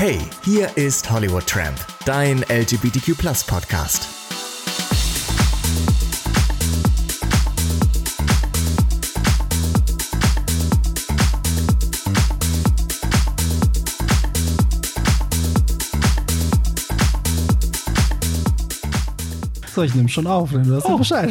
Hey, hier ist Hollywood Tramp, dein LGBTQ Podcast. So, ich nehme schon auf, wenn du das oh. Bescheid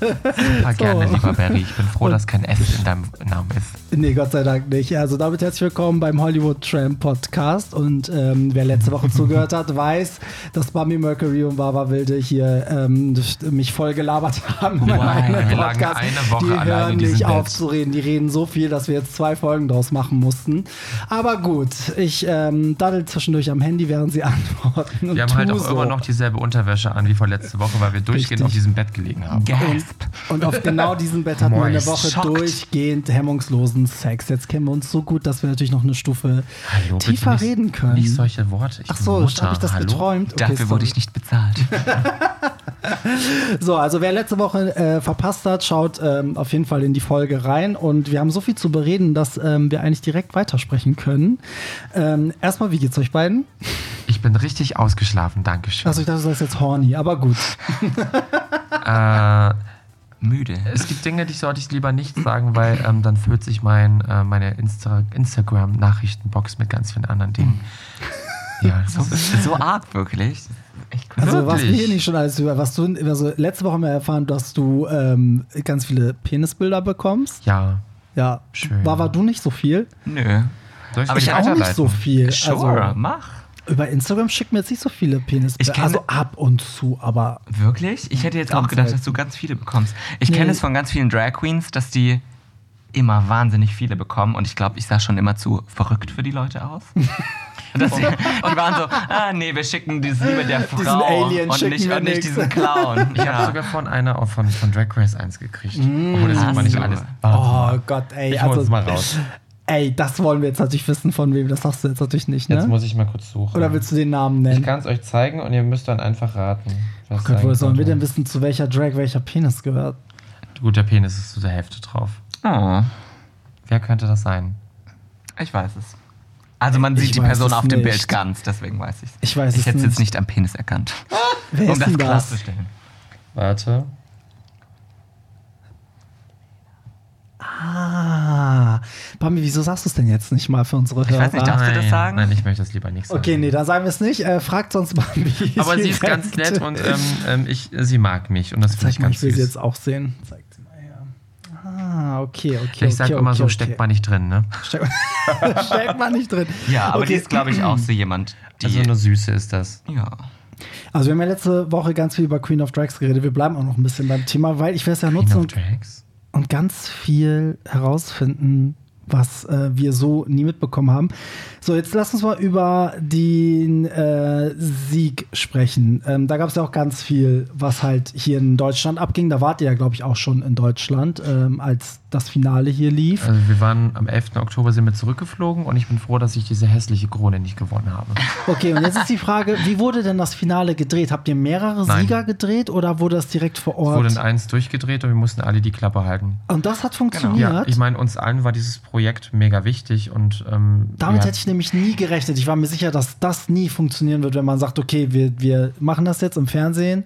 Super gerne, so. lieber Barry. Ich bin froh, dass kein S in deinem Namen ist. Nee, Gott sei Dank nicht. Also damit herzlich willkommen beim Hollywood Tram Podcast. Und ähm, wer letzte Woche zugehört hat, weiß, dass Bambi Mercury und Baba Wilde hier ähm, mich voll gelabert haben. Wow, wir lagen eine Woche die hören nicht auf zu reden. Die reden so viel, dass wir jetzt zwei Folgen draus machen mussten. Aber gut, ich ähm, daddel zwischendurch am Handy, während sie antworten. Wir haben halt auch so. immer noch dieselbe Unterwäsche an wie vor letzte Woche, weil wir durchgehend Richtig. auf diesem Bett gelegen haben. Und, und, auf genau diesem Bett hatten wir eine Woche schockt. durchgehend hemmungslosen diesen Sex. Jetzt kennen wir uns so gut, dass wir natürlich noch eine Stufe Hallo, tiefer nicht, reden können. Nicht solche Worte. Ich Ach so, habe ich das Hallo? geträumt? Okay, Dafür sorry. wurde ich nicht bezahlt. so, also wer letzte Woche äh, verpasst hat, schaut ähm, auf jeden Fall in die Folge rein. Und wir haben so viel zu bereden, dass ähm, wir eigentlich direkt weitersprechen können. Ähm, erstmal, wie geht's euch beiden? Ich bin richtig ausgeschlafen, danke schön. Also ich dachte, du sagst jetzt horny, aber gut. äh, müde. Es gibt Dinge, die sollte ich lieber nicht sagen, weil ähm, dann füllt sich mein, äh, meine Insta Instagram-Nachrichtenbox mit ganz vielen anderen Dingen. Ja, so, so arg wirklich. Also was wir hier nicht schon alles über, was du, also letzte Woche haben wir erfahren, dass du ähm, ganz viele Penisbilder bekommst. Ja. Ja. Schön. War, war du nicht so viel? Nö. Aber ich auch nicht so viel. Sure, also, mach. Über Instagram schickt mir jetzt nicht so viele Penis. Ich kenne, also ab und zu, aber. Wirklich? Ich hätte jetzt auch gedacht, dass du ganz viele bekommst. Ich nee. kenne es von ganz vielen Drag Queens, dass die immer wahnsinnig viele bekommen und ich glaube, ich sah schon immer zu verrückt für die Leute aus. Dass die, die waren so, ah nee, wir schicken dieses Liebe der Frau und, nicht, und nicht diesen Clown. Ich habe sogar von einer von, von Drag Race 1 gekriegt. Mm, Obwohl das sieht man nicht alles. Oh Gott, ey. Ich also, mal raus. Ey, das wollen wir jetzt natürlich wissen, von wem. Das sagst du jetzt natürlich nicht, ne? Jetzt muss ich mal kurz suchen. Oder willst du den Namen nennen? Ich kann es euch zeigen und ihr müsst dann einfach raten. Oh Gott, woher sollen wir denn wissen, zu welcher Drag welcher Penis gehört? Gut, der Penis ist zu der Hälfte drauf. Oh. Wer könnte das sein? Ich weiß es. Also man sieht ich die Person auf dem Bild ganz, deswegen weiß ich es. Ich weiß ich es hätte es jetzt nicht am Penis erkannt. Wer um ist das klarzustellen. Warte. Ah, Bambi, wieso sagst du es denn jetzt nicht mal für unsere Hörer? Ich weiß nicht, darfst du das sagen? Nein, ich möchte das lieber nicht sagen. Okay, nee, dann sagen wir es nicht. Äh, fragt sonst Bambi. Aber sie ist ganz nett und ähm, ähm, ich, sie mag mich und das finde ich ganz Ich will sie jetzt auch sehen. Zeig sie mal her. Ah, okay, okay. Ich sage okay, immer okay, so, okay. steckt man nicht drin, ne? steckt man nicht drin. Ja, aber die ist, glaube ich, auch so jemand. Die also eine Süße ist das. Ja. Also wir haben ja letzte Woche ganz viel über Queen of Drags geredet. Wir bleiben auch noch ein bisschen beim Thema, weil ich werde es ja nutzen. Queen of Drags? Und ganz viel herausfinden, was äh, wir so nie mitbekommen haben. So, jetzt lass uns mal über den äh, Sieg sprechen. Ähm, da gab es ja auch ganz viel, was halt hier in Deutschland abging. Da wart ihr ja, glaube ich, auch schon in Deutschland, ähm, als das Finale hier lief. Also wir waren am 11. Oktober sind wir zurückgeflogen und ich bin froh, dass ich diese hässliche Krone nicht gewonnen habe. Okay, und jetzt ist die Frage, wie wurde denn das Finale gedreht? Habt ihr mehrere Nein. Sieger gedreht oder wurde das direkt vor Ort? Es wurde in eins durchgedreht und wir mussten alle die Klappe halten. Und das hat funktioniert? Genau. Ja, ich meine, uns allen war dieses Projekt mega wichtig und ähm, damit hätte ich nämlich nie gerechnet. Ich war mir sicher, dass das nie funktionieren wird, wenn man sagt, okay, wir, wir machen das jetzt im Fernsehen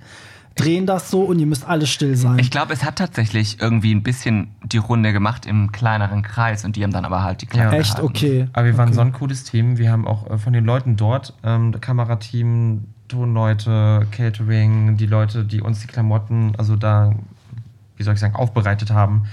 drehen das so und ihr müsst alle still sein. Ich glaube, es hat tatsächlich irgendwie ein bisschen die Runde gemacht im kleineren Kreis und die haben dann aber halt die Klappe ja. Echt? Okay. Aber wir waren okay. so ein cooles Team. Wir haben auch äh, von den Leuten dort, ähm, Kamerateam, Tonleute, Catering, die Leute, die uns die Klamotten, also da, wie soll ich sagen, aufbereitet haben,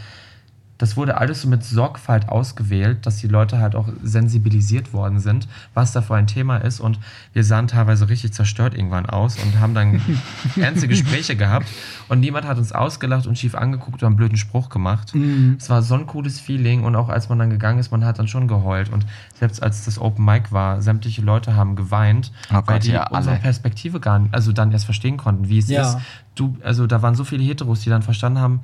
das wurde alles so mit Sorgfalt ausgewählt, dass die Leute halt auch sensibilisiert worden sind, was da für ein Thema ist. Und wir sahen teilweise richtig zerstört irgendwann aus und haben dann ernste Gespräche gehabt. Und niemand hat uns ausgelacht und schief angeguckt oder einen blöden Spruch gemacht. Mhm. Es war so ein cooles Feeling. Und auch als man dann gegangen ist, man hat dann schon geheult. Und selbst als das Open Mic war, sämtliche Leute haben geweint, oh Gott, weil die ja, unsere Perspektive gar nicht, also dann erst verstehen konnten, wie es ja. ist. Du, also da waren so viele Heteros, die dann verstanden haben,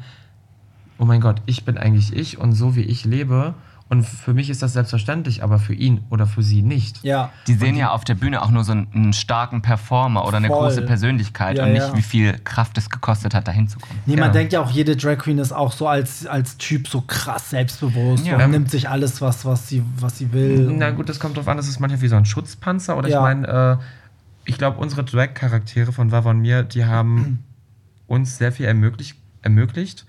oh mein Gott, ich bin eigentlich ich und so wie ich lebe Und für mich ist das selbstverständlich, aber für ihn oder für sie nicht. Ja. Die sehen ja auf der Bühne auch nur so einen, einen starken Performer oder eine Voll. große Persönlichkeit Ja, und nicht, ja. wie viel Kraft es gekostet hat, dahin zu kommen. Nee, man Ja. denkt ja auch, jede Drag Queen ist auch so als, als Typ so krass selbstbewusst Ja. und nimmt sich alles, was, was, sie, was sie will. Na gut, das kommt drauf an, das ist manchmal wie so ein Schutzpanzer. Oder Ja. ich meine, äh, ich glaube, unsere Drag-Charaktere von Vava und mir, die haben uns sehr viel ermöglicht. ermöglicht.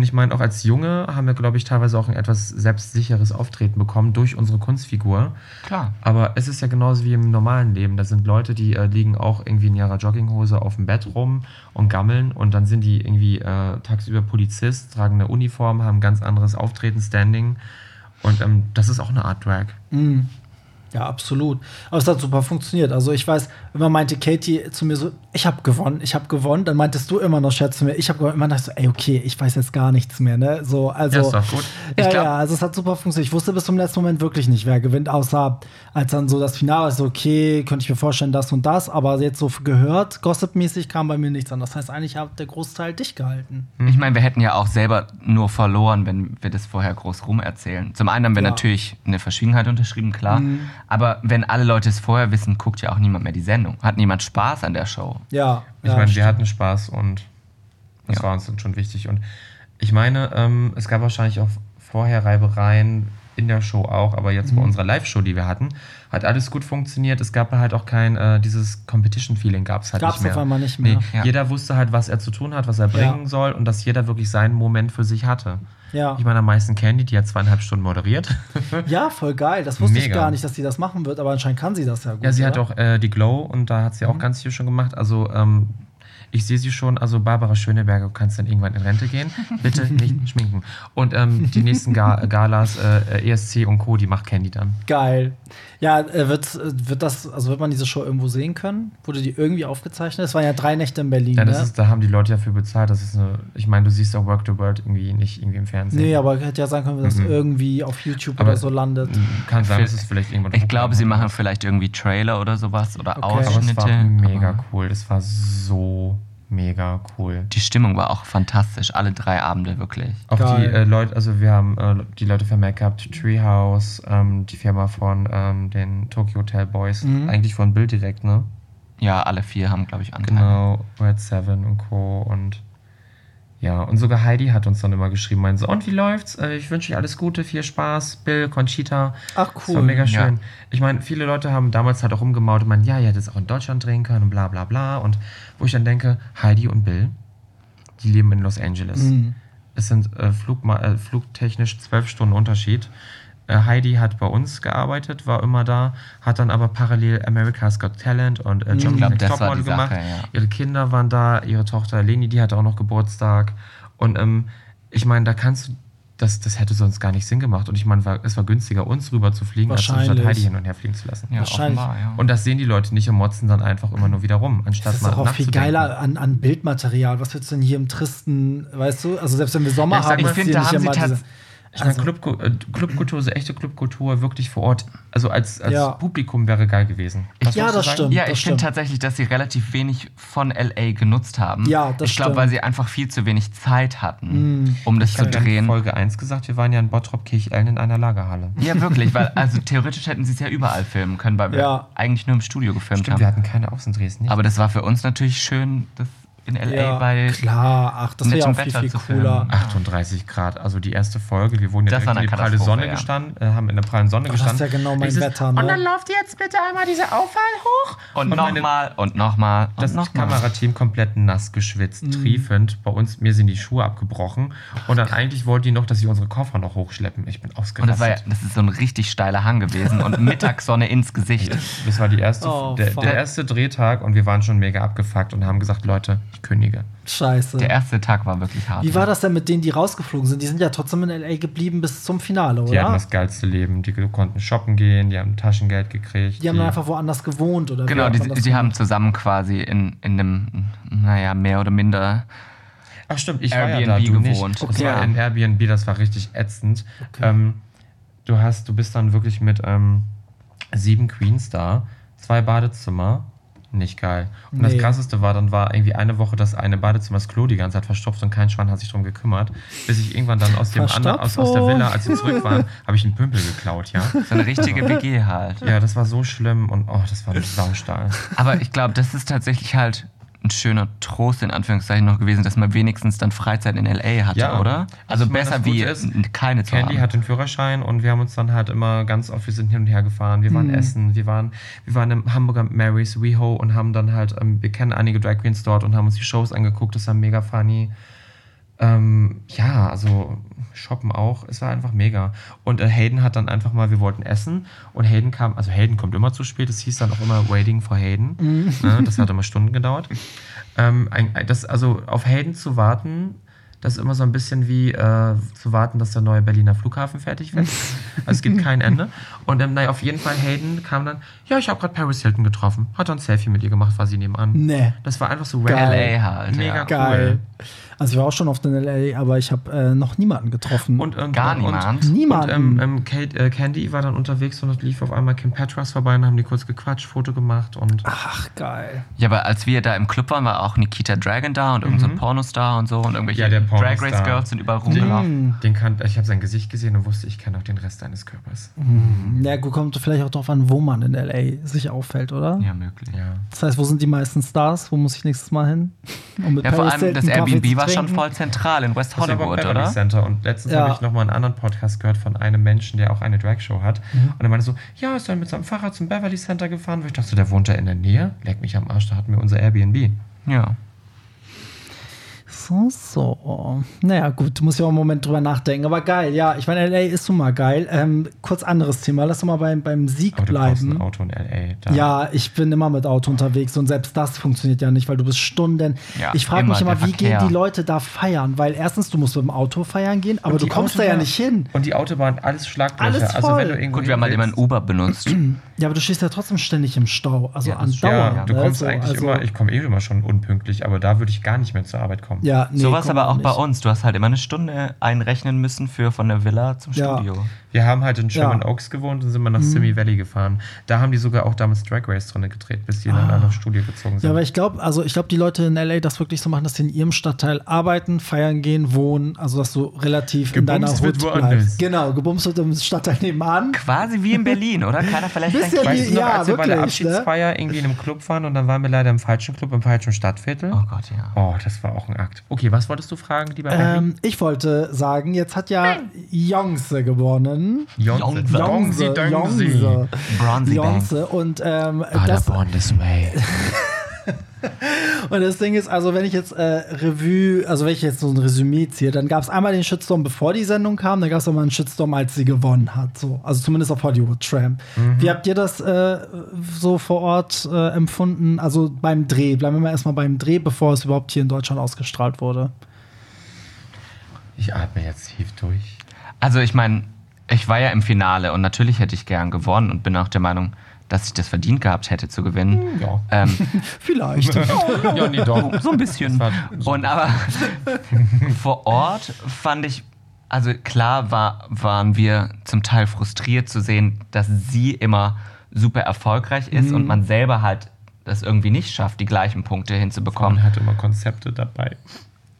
Und ich meine, auch als Junge haben wir, glaube ich, teilweise auch ein etwas selbstsicheres Auftreten bekommen durch unsere Kunstfigur. Klar. Aber es ist ja genauso wie im normalen Leben. Da sind Leute, die äh, liegen auch irgendwie in ihrer Jogginghose auf dem Bett rum und gammeln und dann sind die irgendwie äh, tagsüber Polizist, tragen eine Uniform, haben ein ganz anderes Auftreten, Standing. Und ähm, das ist auch eine Art Drag. Mhm. Ja, absolut. Aber es hat super funktioniert. Also ich weiß, immer meinte Katie zu mir so, ich habe gewonnen, ich habe gewonnen. Dann meintest du immer noch, Scherz zu mir, ich habe gewonnen. Immer dachte so, ey, okay, ich weiß jetzt gar nichts mehr, ne? So, also. Ja, ist doch gut. Ja, Ich glaub- ja, also es hat super funktioniert. Ich wusste bis zum letzten Moment wirklich nicht, wer gewinnt, außer als dann so das Finale ist, so, okay, könnte ich mir vorstellen, das und das, aber jetzt so gehört, gossipmäßig kam bei mir nichts an. Das heißt, eigentlich hat der Großteil dich gehalten. Ich meine, wir hätten ja auch selber nur verloren, wenn wir das vorher groß rum erzählen. Zum einen haben wir Ja. natürlich eine Verschwiegenheit unterschrieben, klar. Mhm. Aber wenn alle Leute es vorher wissen, guckt ja auch niemand mehr die Sendung. Hat niemand Spaß an der Show. Ja. Ich ja, meine, wir hatten Spaß und das Ja. war uns dann schon wichtig. Und ich meine, ähm, es gab wahrscheinlich auch vorher Reibereien in der Show auch, aber jetzt Mhm. bei unserer Live-Show, die wir hatten, hat alles gut funktioniert. Es gab halt auch kein, äh, dieses Competition-Feeling gab es halt Gab's nicht mehr. auf einmal nicht mehr. Nee, Ja. Jeder wusste halt, was er zu tun hat, was er bringen soll und dass jeder wirklich seinen Moment für sich hatte. Ja. Ich meine, am meisten Candy, die hat zweieinhalb Stunden moderiert. ja, voll geil. Das wusste ich Mega. gar nicht, dass sie das machen wird, aber anscheinend kann sie das ja gut. Ja, sie hat oder? auch äh, die Glow und da hat sie auch Mhm. ganz viel schon gemacht. Also ähm, ich sehe sie schon, also Barbara Schöneberger, du kannst dann irgendwann in Rente gehen. Bitte nicht schminken. Und ähm, die nächsten Ga Galas, äh, ESC und Co., die macht Candy dann. Geil. Ja, äh, wird, wird das, also wird man diese Show irgendwo sehen können? Wurde die irgendwie aufgezeichnet? Es waren ja drei Nächte in Berlin. Ja, das ne? ist, da haben die Leute ja für bezahlt. Das ist eine, ich meine, du siehst auch Work the World irgendwie nicht irgendwie im Fernsehen. Nee, aber hätte ja sein können, dass Mhm. irgendwie auf YouTube Aber- oder so landet. Kann sein, dass es vielleicht irgendwann Ich glaube, sie machen vielleicht irgendwie Trailer oder sowas oder Okay. Aber es war Ausschnitte. mega aber cool. Das war so mega cool. Die Stimmung war auch fantastisch, alle drei Abende wirklich. Auch Geil. die äh, Leute, also wir haben äh, die Leute von gehabt, Treehouse, ähm, die Firma von ähm, den Tokyo Hotel Boys, Mhm. eigentlich von Bild direkt, ne? Ja, alle vier haben, glaube ich, Anteile. Genau, Red Seven und Co. Und ja, und sogar Heidi hat uns dann immer geschrieben, meinte so, und wie läuft's? Äh, ich wünsche euch alles Gute, viel Spaß, Bill, Conchita. Ach, Das cool. war mega schön. Ja. Ich meine, viele Leute haben damals halt auch rumgemaut und meinen, ja, ihr hättet es auch in Deutschland drehen können und bla bla bla. Und wo ich dann denke, Heidi und Bill, die leben in Los Angeles. Mhm. Es sind äh, Flugma äh, flugtechnisch zwölf Stunden Unterschied. Äh, Heidi hat bei uns gearbeitet, war immer da, hat dann aber parallel America's Got Talent und äh, Germany's glaub, Topmodel Sache, gemacht. ja. Ihre Kinder waren da, ihre Tochter Leni, die hatte auch noch Geburtstag. Und ähm, ich meine, da kannst du, das, das hätte sonst gar nicht Sinn gemacht. Und ich meine, war, es war günstiger, uns rüber zu fliegen, als Wahrscheinlich. statt Heidi hin und her fliegen zu lassen. Ja, Wahrscheinlich. offenbar, ja. Und das sehen die Leute nicht und motzen dann einfach immer nur wieder rum, anstatt Das ist mal doch auch viel geiler an, an Bildmaterial. Was willst du denn hier im Tristen, weißt du? Also selbst wenn wir Sommer Ja, ich haben, ich finde, da haben sie immer Ich meine, Also- Club, äh, Clubkultur, so echte Clubkultur, wirklich vor Ort. Also als, als Ja. Publikum wäre geil gewesen. Was Ja, das sagen? stimmt. Ja, das ich finde stimmt. tatsächlich, dass sie relativ wenig von LA genutzt haben. Ja, das Ich glaube, stimmt. weil sie einfach viel zu wenig Zeit hatten, Mm. um das Ich zu habe in drehen. Folge 1 gesagt, wir waren ja in Bottrop Kirchellen in einer Lagerhalle. Ja, wirklich, weil also theoretisch hätten sie es ja überall filmen können, weil wir Ja. eigentlich nur im Studio gefilmt Stimmt, wir haben. hatten keine Aufs in Dresden. Nicht. Aber das war für uns natürlich schön, das in LA Ja, bei klar, ach, das wäre ja auch viel, Wetter viel zu cooler. filmen. 38 Grad, also die erste Folge. Wir wurden ja Das direkt in die pralle Sonne ja. gestanden, äh, haben in der prallen Sonne das gestanden. ist ja genau mein Dieses, Wetter, ne? Und dann lauft jetzt bitte einmal dieser Auffall hoch. Und, meine- nochmal und nochmal Das und nochmal. Kamerateam komplett nass geschwitzt, Mhm. triefend. Bei uns, mir sind die Schuhe abgebrochen. Und dann eigentlich wollten die noch, dass sie unsere Koffer noch hochschleppen. Ich bin Und ausgerastet. das, war ja, das ist so ein richtig steiler Hang gewesen und Mittagssonne ins Gesicht. Das war die erste, Oh, der, der erste Drehtag und wir waren schon mega abgefuckt und haben gesagt, Leute, ich kündige. Scheiße. Der erste Tag war wirklich hart. Wie war das denn mit denen, die rausgeflogen sind? Die sind ja trotzdem in L.A. geblieben bis zum Finale, Die hatten oder? das geilste Leben. Die konnten shoppen gehen, die haben Taschengeld gekriegt. Die haben dann einfach woanders gewohnt, oder? Genau, die, das die haben zusammen quasi in, in einem, naja, mehr oder minder. Ach stimmt, ich war ja Airbnb da, du gewohnt. nicht. Das Okay. war in Airbnb, das war richtig ätzend. Okay. Ähm, du hast, du bist dann wirklich mit ähm, sieben Queens da, zwei Badezimmer, Nicht geil. Und Nee. das krasseste war, dann war irgendwie eine Woche das eine Badezimmer das Klo die ganze Zeit verstopft und kein Schwein hat sich drum gekümmert. Bis ich irgendwann dann aus dem anderen, aus, aus der Villa, als wir zurück waren, habe ich einen Pümpel geklaut, ja. So eine richtige WG halt. Ja, das war so schlimm und oh, das war ein Saustall. Aber ich glaube, das ist tatsächlich halt ein schöner Trost in Anführungszeichen noch gewesen, dass man wenigstens dann Freizeit in LA hatte, Ja. oder? Also Ich meine, besser wie ist, keine zu Candy haben. hat den Führerschein und wir haben uns dann halt immer ganz oft, wir sind hin und her gefahren, wir waren Mhm. essen, wir waren, wir waren im Hamburger Mary's WeHo und haben dann halt, ähm, wir kennen einige Drag Queens dort und haben uns die Shows angeguckt, das war mega funny. Ähm, ja, also shoppen auch, es war einfach mega. Und äh, Hayden hat dann einfach mal, wir wollten essen und Hayden kam, also Hayden kommt immer zu spät, es hieß dann auch immer Waiting for Hayden. Ne, das hat immer Stunden gedauert. Ähm, ein- das, also auf Hayden zu warten, das ist immer so ein bisschen wie äh, zu warten, dass der neue Berliner Flughafen fertig wird. Also es gibt kein Ende. Und ähm, naja, auf jeden Fall, Hayden kam dann, ja, ich habe gerade Paris Hilton getroffen. Hat dann ein Selfie mit ihr gemacht, war sie nebenan. Nee. Das war einfach so Geil. LA halt, Mega ja. cool. Geil. Also ich war auch schon oft in LA, aber ich habe äh, noch niemanden getroffen. Und, ähm, Gar und, niemand. Und, Niemanden. ähm, ähm, Kate, äh, Candy war dann unterwegs und es lief auf einmal Kim Petras vorbei und haben die kurz gequatscht, Foto gemacht und Ach, geil. Ja, aber als wir da im Club waren, war auch Nikita Dragon da und irgendein so ein Pornostar und so und irgendwelche Mhm. Ja, der Drag. Race Girls sind überall rumgelaufen. den kan ich habe sein Gesicht gesehen und wusste, ich kenne auch den Rest deines Körpers. Ja, gut, kommt vielleicht auch darauf an, wo man in LA sich auffällt, oder? Ja, möglich. Ja. Das heißt, wo sind die meisten Stars? Wo muss ich nächstes Mal hin? Um mit Ja, vor Paris allem das Airbnb war schon voll zentral in West Hollywood, Beverly oder? Center. Und letztens Ja. habe ich nochmal einen anderen Podcast gehört von einem Menschen, der auch eine Dragshow hat. Mhm. Und er meinte so, ja, ist dann mit seinem Fahrrad zum Beverly Center gefahren. Wo ich dachte, der wohnt ja in der Nähe. Leck mich am Arsch, da hatten wir unser Airbnb. Ja. So, so. Naja, gut, muss ich auch einen Moment drüber nachdenken. Aber geil, ja, ich meine, LA ist schon mal geil. Ähm, kurz anderes Thema, lass doch mal beim, beim Sieg Aber du bleiben. ein Auto in L.A. Da. Ja, ich bin immer mit Auto unterwegs und selbst das funktioniert ja nicht, weil du bist Stunden. Ja, ich frage mich immer, wie Verkehr. gehen die Leute da feiern? Weil erstens, du musst mit dem Auto feiern gehen, aber du kommst da ja Autobahn- nicht hin. Und die Autobahn, alles Schlaglöcher. Alles Also voll. wenn du irgendwo Gut, wir haben halt immer ein Uber benutzt. Ja, aber du stehst ja trotzdem ständig im Stau, also Ja, andauernd. Ja, du ne? kommst So, eigentlich also- immer, ich komme eh immer schon unpünktlich, aber da würde ich gar nicht mehr zur Arbeit kommen. Ja, nee, so war es komm aber auch nicht. bei uns. Du hast halt immer eine Stunde einrechnen müssen für von der Villa zum Ja. Studio. Wir haben halt in Sherman Ja. Oaks gewohnt und sind mal nach Simi Valley gefahren. Da haben die sogar auch damals Drag Race drin gedreht, bis die in ein anderes Studio gezogen sind. Ah. Ja, aber ich glaube, also ich glaube, die Leute in LA das wirklich so machen, dass sie in ihrem Stadtteil arbeiten, feiern gehen, wohnen, also dass du relativ in deiner Gebumst wird Hut woanders. bleibst. Genau, gebumst wird im Stadtteil nebenan. Quasi wie in Berlin, oder? Keiner vielleicht Bisschen denkt, Weißt du noch, Ja, als wir bei der wirklich, ne? Abschiedsfeier irgendwie in einem Club waren und dann waren wir leider im falschen Club, im falschen Stadtviertel? Oh Gott, ja. Oh, das war auch ein Akt. Okay, was wolltest du fragen, lieber? Ähm, ich wollte sagen, jetzt hat ja Jonse gewonnen. Jonse. Dongsi. Jonse. Bronzy Banks. Jonse und ähm, Ah, das, born this way. Und das Ding ist, also wenn ich jetzt äh, Revue, also wenn ich jetzt so ein Resümee ziehe, dann gab es einmal den Shitstorm, bevor die Sendung kam, dann gab es auch mal einen Shitstorm, als sie gewonnen hat. So. Also zumindest auf Hollywood Tramp. Wie habt ihr das äh, so vor Ort äh, empfunden? Also beim Dreh, bleiben wir mal erstmal beim Dreh, bevor es überhaupt hier in Deutschland ausgestrahlt wurde. Ich atme jetzt tief durch. Also ich meine, ich war ja im Finale und natürlich hätte ich gern gewonnen und bin auch der Meinung, dass ich das verdient gehabt hätte zu gewinnen. Ja. Ähm, Vielleicht. ja, nee, doch. so ein bisschen. War- Und aber vor Ort fand ich, also klar war, waren wir zum Teil frustriert zu sehen, dass sie immer super erfolgreich ist und man selber halt das irgendwie nicht schafft, die gleichen Punkte hinzubekommen. Man hat immer Konzepte dabei.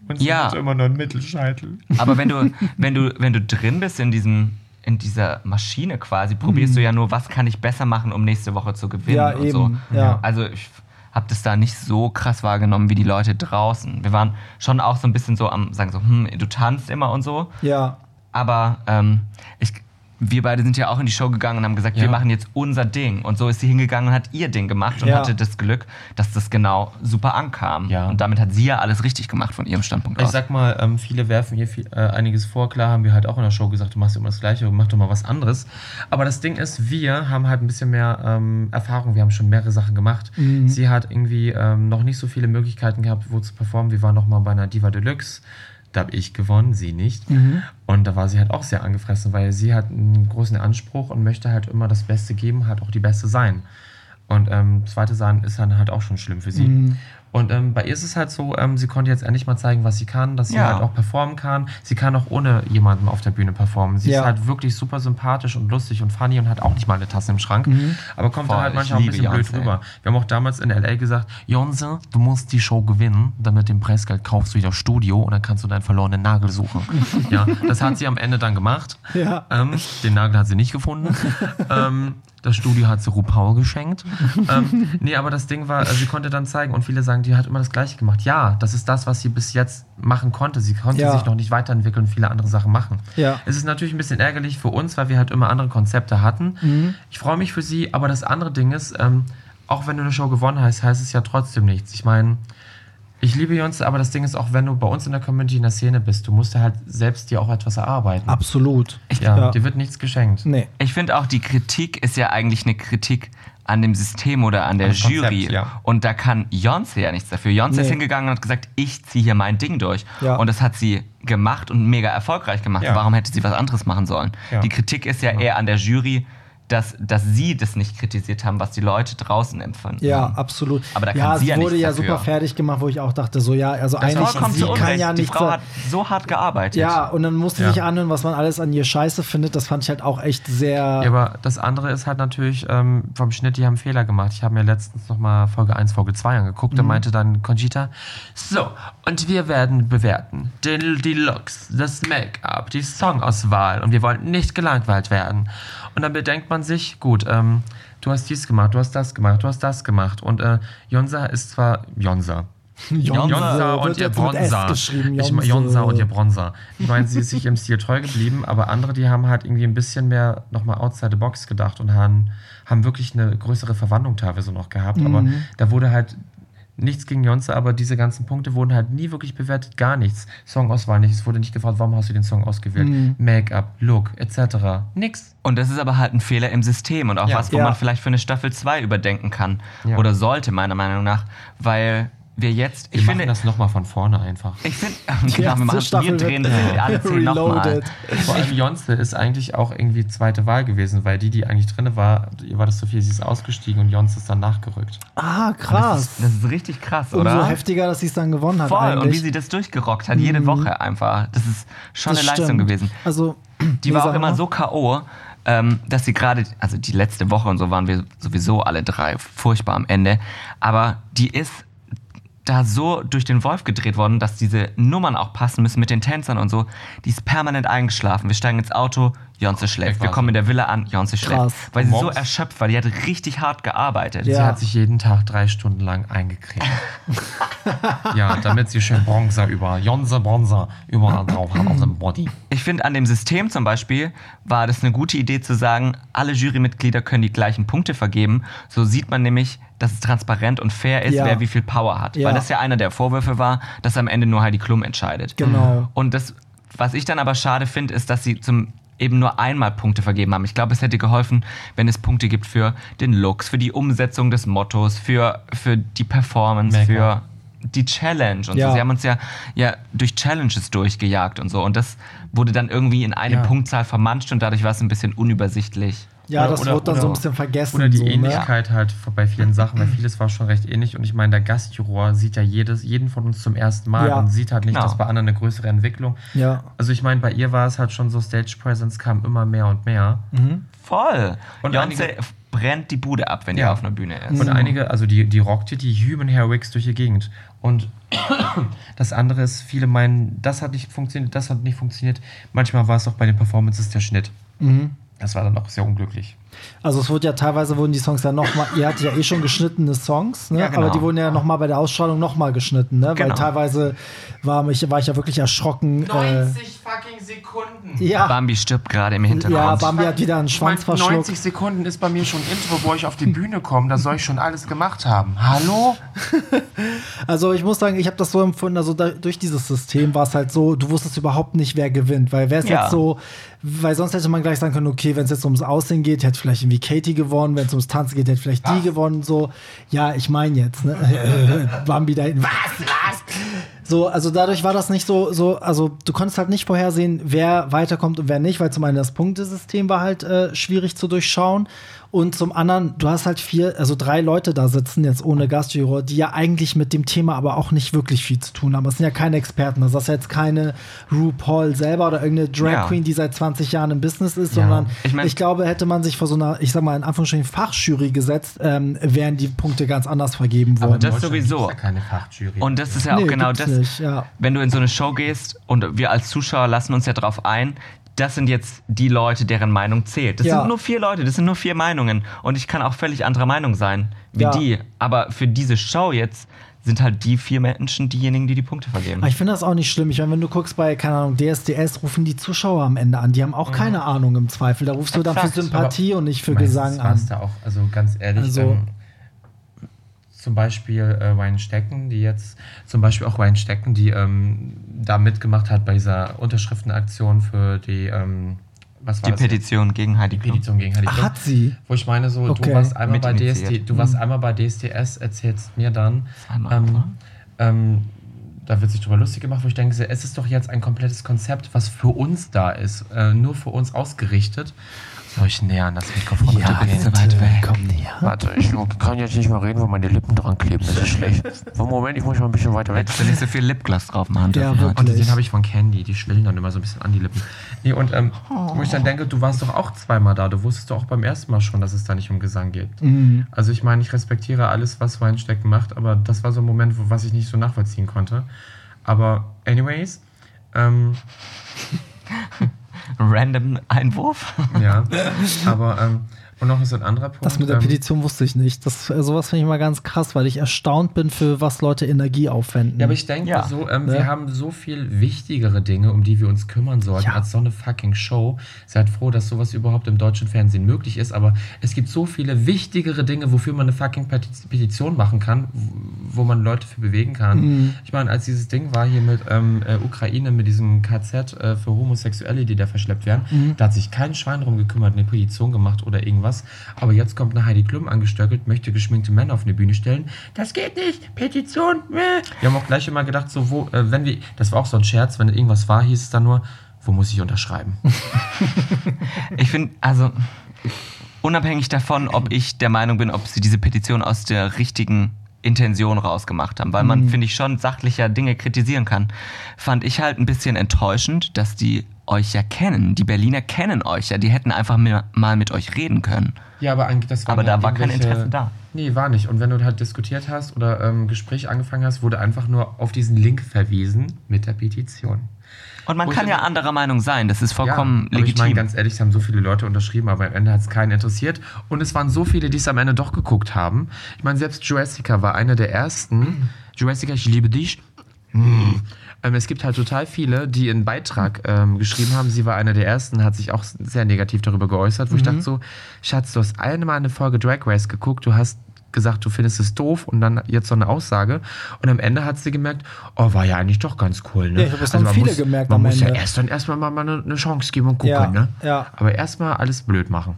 Und sie Ja. hat immer nur einen Mittelscheitel. Aber wenn du, wenn du, wenn du drin bist in diesem, in dieser Maschine quasi, probierst du ja nur, was kann ich besser machen, um nächste Woche zu gewinnen Ja, und eben, so. ja. Also ich habe das da nicht so krass wahrgenommen wie die Leute draußen. Wir waren schon auch so ein bisschen so am sagen so, hm, du tanzt immer und so. ja. Aber ähm, ich, wir beide sind ja auch in die Show gegangen und haben gesagt, Ja. wir machen jetzt unser Ding. Und so ist sie hingegangen und hat ihr Ding gemacht und Ja. hatte das Glück, dass das genau super ankam. Ja. Und damit hat sie ja alles richtig gemacht von ihrem Standpunkt Ich aus. sag mal, ähm, viele werfen hier viel, äh, einiges vor. Klar haben wir halt auch in der Show gesagt, du machst immer das Gleiche, mach doch mal was anderes. Aber das Ding ist, wir haben halt ein bisschen mehr ähm, Erfahrung. Wir haben schon mehrere Sachen gemacht. Sie hat irgendwie ähm, noch nicht so viele Möglichkeiten gehabt, wo zu performen. Wir waren noch mal bei einer Diva Deluxe. Da habe ich gewonnen, sie nicht. Und da war sie halt auch sehr angefressen, weil sie hat einen großen Anspruch und möchte halt immer das Beste geben, halt auch die Beste sein. Und ähm, zweite sein ist dann halt auch schon schlimm für sie. Und ähm, bei ihr ist es halt so, ähm, sie konnte jetzt endlich mal zeigen, was sie kann, dass sie Ja. halt auch performen kann. Sie kann auch ohne jemanden auf der Bühne performen. Sie Ja. ist halt wirklich super sympathisch und lustig und funny und hat auch nicht mal eine Tasse im Schrank. Aber kommt Voll, dann halt manchmal ein liebe bisschen blöd rüber. Wir haben auch damals in L.A. gesagt, Jonse, du musst die Show gewinnen, damit dem Preisgeld kaufst du wieder Studio und dann kannst du deinen verlorenen Nagel suchen. ja, das hat sie am Ende dann gemacht. Ja. Ähm, den Nagel hat sie nicht gefunden. das Studio hat sie RuPaul geschenkt. ähm, nee, aber das Ding war, äh, sie konnte dann zeigen und viele sagen, die hat immer das Gleiche gemacht. Ja, das ist das, was sie bis jetzt machen konnte. Sie konnte Ja. sich noch nicht weiterentwickeln und viele andere Sachen machen. Ja. Es ist natürlich ein bisschen ärgerlich für uns, weil wir halt immer andere Konzepte hatten. Mhm. Ich freue mich für sie, aber das andere Ding ist, ähm, auch wenn du eine Show gewonnen hast, heißt es ja trotzdem nichts. Ich meine, ich liebe Beyoncé, aber das Ding ist auch, wenn du bei uns in der Community in der Szene bist, du musst ja halt selbst dir auch etwas erarbeiten. Absolut. Ja, Ja. dir wird nichts geschenkt. Nee. Ich finde auch, die Kritik ist ja eigentlich eine Kritik an dem System oder an der Konzept, Jury. ja. Und da kann Beyoncé ja nichts dafür. Ist Nee. hingegangen und hat gesagt, ich ziehe hier mein Ding durch. Ja. Und das hat sie gemacht und mega erfolgreich gemacht. Ja. Warum hätte sie was anderes machen sollen? Ja. Die Kritik ist ja eher an der Jury, dass, dass sie das nicht kritisiert haben, was die Leute draußen empfinden. Ja, absolut. Aber da kann ja, sie ja wurde ja dafür. super fertig gemacht, wo ich auch dachte, so ja, also Das eigentlich sie kann ja die nichts. Frau hat so hart gearbeitet. Ja, und dann musste Ja. sich anhören, was man alles an ihr Scheiße findet. Das fand ich halt auch echt sehr. Ja, aber das andere ist halt natürlich ähm, vom Schnitt, die haben Fehler gemacht. Ich habe mir letztens nochmal Folge 1, Folge 2 angeguckt. Mhm. Da meinte dann Conchita, so, und wir werden bewerten den, die Looks, das Make-up, die Songauswahl und wir wollen nicht gelangweilt werden. Und dann bedenkt man sich, gut, ähm, du hast dies gemacht, du hast das gemacht, du hast das gemacht. Und äh, Jonsa ist zwar Jonsa. Jonsa und ihr Bronzer. Ich meine. Jonsa und ihr Bronzer. Ich meine, sie ist sich im Stil treu geblieben, aber andere, die haben halt irgendwie ein bisschen mehr nochmal outside the box gedacht und haben, haben wirklich eine größere Verwandlung teilweise noch gehabt. Aber Mhm. da wurde halt nichts gegen Jonsa, aber diese ganzen Punkte wurden halt nie wirklich bewertet, gar nichts. Songauswahl nicht, es wurde nicht gefragt, warum hast du den Song ausgewählt? Mhm. Make-up, Look, etc. Nix. Und das ist aber halt ein Fehler im System und auch Ja. was, wo Ja. man vielleicht für eine Staffel 2 überdenken kann Ja. oder sollte, meiner Meinung nach, weil wir jetzt, Wir ich machen finde, das nochmal von vorne einfach. ich finde, Die genau, wir, machen, wir Staffel drehen das alle zehn nochmal. Vor allem Beyoncé ist eigentlich auch irgendwie zweite Wahl gewesen, weil die, die eigentlich drin war, ihr war das so viel, sie ist ausgestiegen und Beyoncé ist dann nachgerückt. Ah, Das krass. ist, das ist richtig krass, Umso oder? heftiger, dass sie es dann gewonnen hat. Voll, eigentlich. und wie sie das durchgerockt hat, jede Woche einfach. Das ist schon Das eine Leistung stimmt. gewesen. Also, Die war auch immer so K.O., ähm, dass sie gerade, also die letzte Woche und so waren wir sowieso alle drei furchtbar am Ende. Aber die ist da so durch den Wolf gedreht worden, dass diese Nummern auch passen müssen mit den Tänzern und so. Die ist permanent eingeschlafen. Wir steigen ins Auto, Jonze schläft. Wir kommen in der Villa an, Jonze schläft. Krass. Weil sie so erschöpft war. Die hat richtig hart gearbeitet. Ja. Sie hat sich jeden Tag drei Stunden lang eingecremt. ja, damit sie schön Bronzer über, Jonse Bronzer überall drauf hat auf dem Body. Ich finde, an dem System zum Beispiel war das eine gute Idee zu sagen, alle Jurymitglieder können die gleichen Punkte vergeben. So sieht man nämlich, dass es transparent und fair ist, Ja. wer wie viel Power hat. Ja. Weil das ja einer der Vorwürfe war, dass am Ende nur Heidi Klum entscheidet. Genau. Und das, was ich dann aber schade finde, ist, dass sie zum eben nur einmal Punkte vergeben haben. Ich glaube, es hätte geholfen, wenn es Punkte gibt für den Looks, für die Umsetzung des Mottos, für, für die Performance, Make-up. für die Challenge und Ja. so. Sie haben uns ja, ja durch Challenges durchgejagt und so. Und das wurde dann irgendwie in eine Ja. Punktzahl vermanscht und dadurch war es ein bisschen unübersichtlich. Ja, Oder- das oder- wird dann so ein oder- bisschen vergessen. Oder die so, ne? Ähnlichkeit halt bei vielen Sachen, weil vieles war schon recht ähnlich. Und ich meine, der Gastjuror sieht ja jedes, jeden von uns zum ersten Mal Ja. und sieht halt nicht, Genau. dass bei anderen eine größere Entwicklung. Ja. Also ich meine, bei ihr war es halt schon so, Stage Presence kam immer mehr und mehr. Voll. Und Beyoncé einige- brennt die Bude ab, wenn die Ja. auf einer Bühne ist. Und einige, also die, die rockte die Human Hair Wigs durch die Gegend. Und das andere ist, viele meinen, das hat nicht funktioniert, das hat nicht funktioniert. Manchmal war es auch bei den Performances der Schnitt. Das war dann auch sehr unglücklich. Also es wurde ja teilweise wurden die Songs ja nochmal, ihr hattet ja eh schon geschnittene Songs, ne? Ja, genau. aber die wurden ja nochmal bei der Ausstrahlung nochmal geschnitten, ne? weil Genau. teilweise war, mich, war ich ja wirklich erschrocken. Äh, fucking Sekunden. ja, Bambi stirbt gerade im Hintergrund. ja, Bambi hat wieder einen Schwanz verschluckt. 90 Sekunden ist bei mir schon Intro, wo ich auf die Bühne komme. Da soll ich schon alles gemacht haben. Hallo? Also ich muss sagen, ich habe das so empfunden, also da, durch dieses System war es halt so, du wusstest überhaupt nicht, wer gewinnt, weil wäre es Ja. jetzt so, weil sonst hätte man gleich sagen können, okay, wenn es jetzt ums Aussehen geht, hätte vielleicht irgendwie Katie gewonnen, wenn es ums Tanzen geht, hätte vielleicht die gewonnen, so. Ja, ich meine jetzt, ne? Bambi da hinten, was, was? So, also dadurch war das nicht so, so, also du konntest halt nicht vorhersehen, wer weiterkommt und wer nicht, weil zum einen das Punktesystem war halt äh, schwierig zu durchschauen Und zum anderen, du hast halt vier, also drei Leute da sitzen, jetzt ohne Gastjuror, die ja eigentlich mit dem Thema aber auch nicht wirklich viel zu tun haben. Das sind ja keine Experten. Das ist jetzt keine RuPaul selber oder irgendeine Drag Ja. Queen, die seit 20 Jahren im Business ist, Ja. sondern Ich ich, mein- glaube, hätte man sich vor so einer, ich sag mal, in Anführungsstrichen Fachjury gesetzt, ähm, wären die Punkte ganz anders vergeben Aber worden. das In Deutschland sowieso. Ja keine Fachjury. Und das ist ja auch Nee, genau das. nicht, ja. Wenn du in so eine Show gehst und wir als Zuschauer lassen uns ja darauf ein, das sind jetzt die Leute, deren Meinung zählt. Das Ja. sind nur vier Leute, das sind nur vier Meinungen. Und ich kann auch völlig anderer Meinung sein wie Ja. die. Aber für diese Show jetzt sind halt die vier Menschen diejenigen, die die Punkte vergeben. Aber ich finde das auch nicht schlimm. Ich meine, wenn du guckst bei, keine Ahnung, DSDS, rufen die Zuschauer am Ende an. Die haben auch keine Ahnung im Zweifel. Da rufst du dann für Exakt, Sympathie und nicht für Gesang an. da auch, also ganz ehrlich, Also- ähm, zum Beispiel äh, Weinstecken, die jetzt, zum Beispiel auch Weinstecken, die ähm, da mitgemacht hat bei dieser Unterschriftenaktion für die, ähm, was war die das? Petition gegen Heidi Die Klum. Petition gegen Heidi Ach, Klum. hat sie? Wo ich meine, so, Okay. du warst einmal bei. DSD, du warst einmal bei DSDS, erzählst mir dann, ähm, ähm, da wird sich drüber lustig gemacht, wo ich denke, es ist doch jetzt ein komplettes Konzept, was für uns da ist, äh, nur für uns ausgerichtet. Soll ich näher an das Mikrofon Ja, rangehen? bist du weit weg. Komm näher. Warte, ich kann jetzt nicht mal reden, wo meine Lippen dran kleben. Das ist schlecht. Moment, ich muss mal ein bisschen weiter weg. Hättest du nicht so viel Lipgloss drauf machen Ja, dürfen. Und den habe ich von Candy, die schwillen dann immer so ein bisschen an die Lippen. Nee, und ähm, wo ich dann denke, du warst doch auch zweimal da. Du wusstest doch auch beim ersten Mal schon, dass es da nicht um Gesang geht. Mhm. Also ich meine, ich respektiere alles, was Weinstecken macht, aber das war so ein Moment, wo, was ich nicht so nachvollziehen konnte. Aber anyways, ähm, Random Einwurf. ja, aber ähm, und noch so ein anderer Punkt. Das mit der ähm, Petition wusste ich nicht. Das, äh, sowas finde ich mal ganz krass, weil ich erstaunt bin, für was Leute Energie aufwenden. Ja, aber ich denke Ja. so, ähm, Ne? wir haben so viel wichtigere Dinge, um die wir uns kümmern sollten, Ja. als so eine fucking Show. Seid froh, dass sowas überhaupt im deutschen Fernsehen möglich ist, aber es gibt so viele wichtigere Dinge, wofür man eine fucking Petition machen kann, wo man Leute für bewegen kann. Mhm. Ich meine, als dieses Ding war hier mit ähm, äh, Ukraine, mit diesem KZ äh, für Homosexuelle, die da verschleppt werden, Mhm. da hat sich kein Schwein drum gekümmert, eine Petition gemacht oder irgendwas. Aber jetzt kommt eine Heidi Klum angestöckelt, möchte geschminkte Männer auf eine Bühne stellen. Das geht nicht, Petition. Meh. Wir haben auch gleich immer gedacht, so, wo, äh, wenn wir, das war auch so ein Scherz, wenn irgendwas war, hieß es dann nur, wo muss ich unterschreiben? Ich finde, also unabhängig davon, ob ich der Meinung bin, ob sie diese Petition aus der richtigen Intention rausgemacht haben, weil man, finde ich, schon sachlicher Dinge kritisieren kann, fand ich halt ein bisschen enttäuschend, dass die euch ja kennen. Die Berliner kennen euch ja. Die hätten einfach mal mit euch reden können. Ja, aber eigentlich, das waren Aber da war kein Interesse da. Nee, war nicht. Und wenn du halt diskutiert hast oder ähm, Gespräch angefangen hast, wurde einfach nur auf diesen Link verwiesen mit der Petition. Und man ich kann ja anderer Meinung sein. Das ist vollkommen ja, aber ich meine, legitim. ganz ehrlich, es haben so viele Leute unterschrieben, aber am Ende hat es keinen interessiert. Und es waren so viele, die es am Ende doch geguckt haben. Ich meine, selbst Jurassica war einer der ersten. Jurassica, ich liebe dich. Hm. Ähm, es gibt halt total viele, die einen Beitrag ähm, geschrieben haben. Sie war einer der ersten, hat sich auch sehr negativ darüber geäußert, wo ich dachte so, Schatz, du hast einmal eine Folge Drag Race geguckt, du hast gesagt, du findest es doof und dann jetzt so eine Aussage. Und am Ende hat sie gemerkt, oh, war ja eigentlich doch ganz cool. Ne? Ja, ich hab das haben man viele muss, gemerkt Man muss ja Ende. erst dann erstmal mal mal eine, eine Chance geben und gucken. Ja, ne? ja. Aber erstmal alles blöd machen.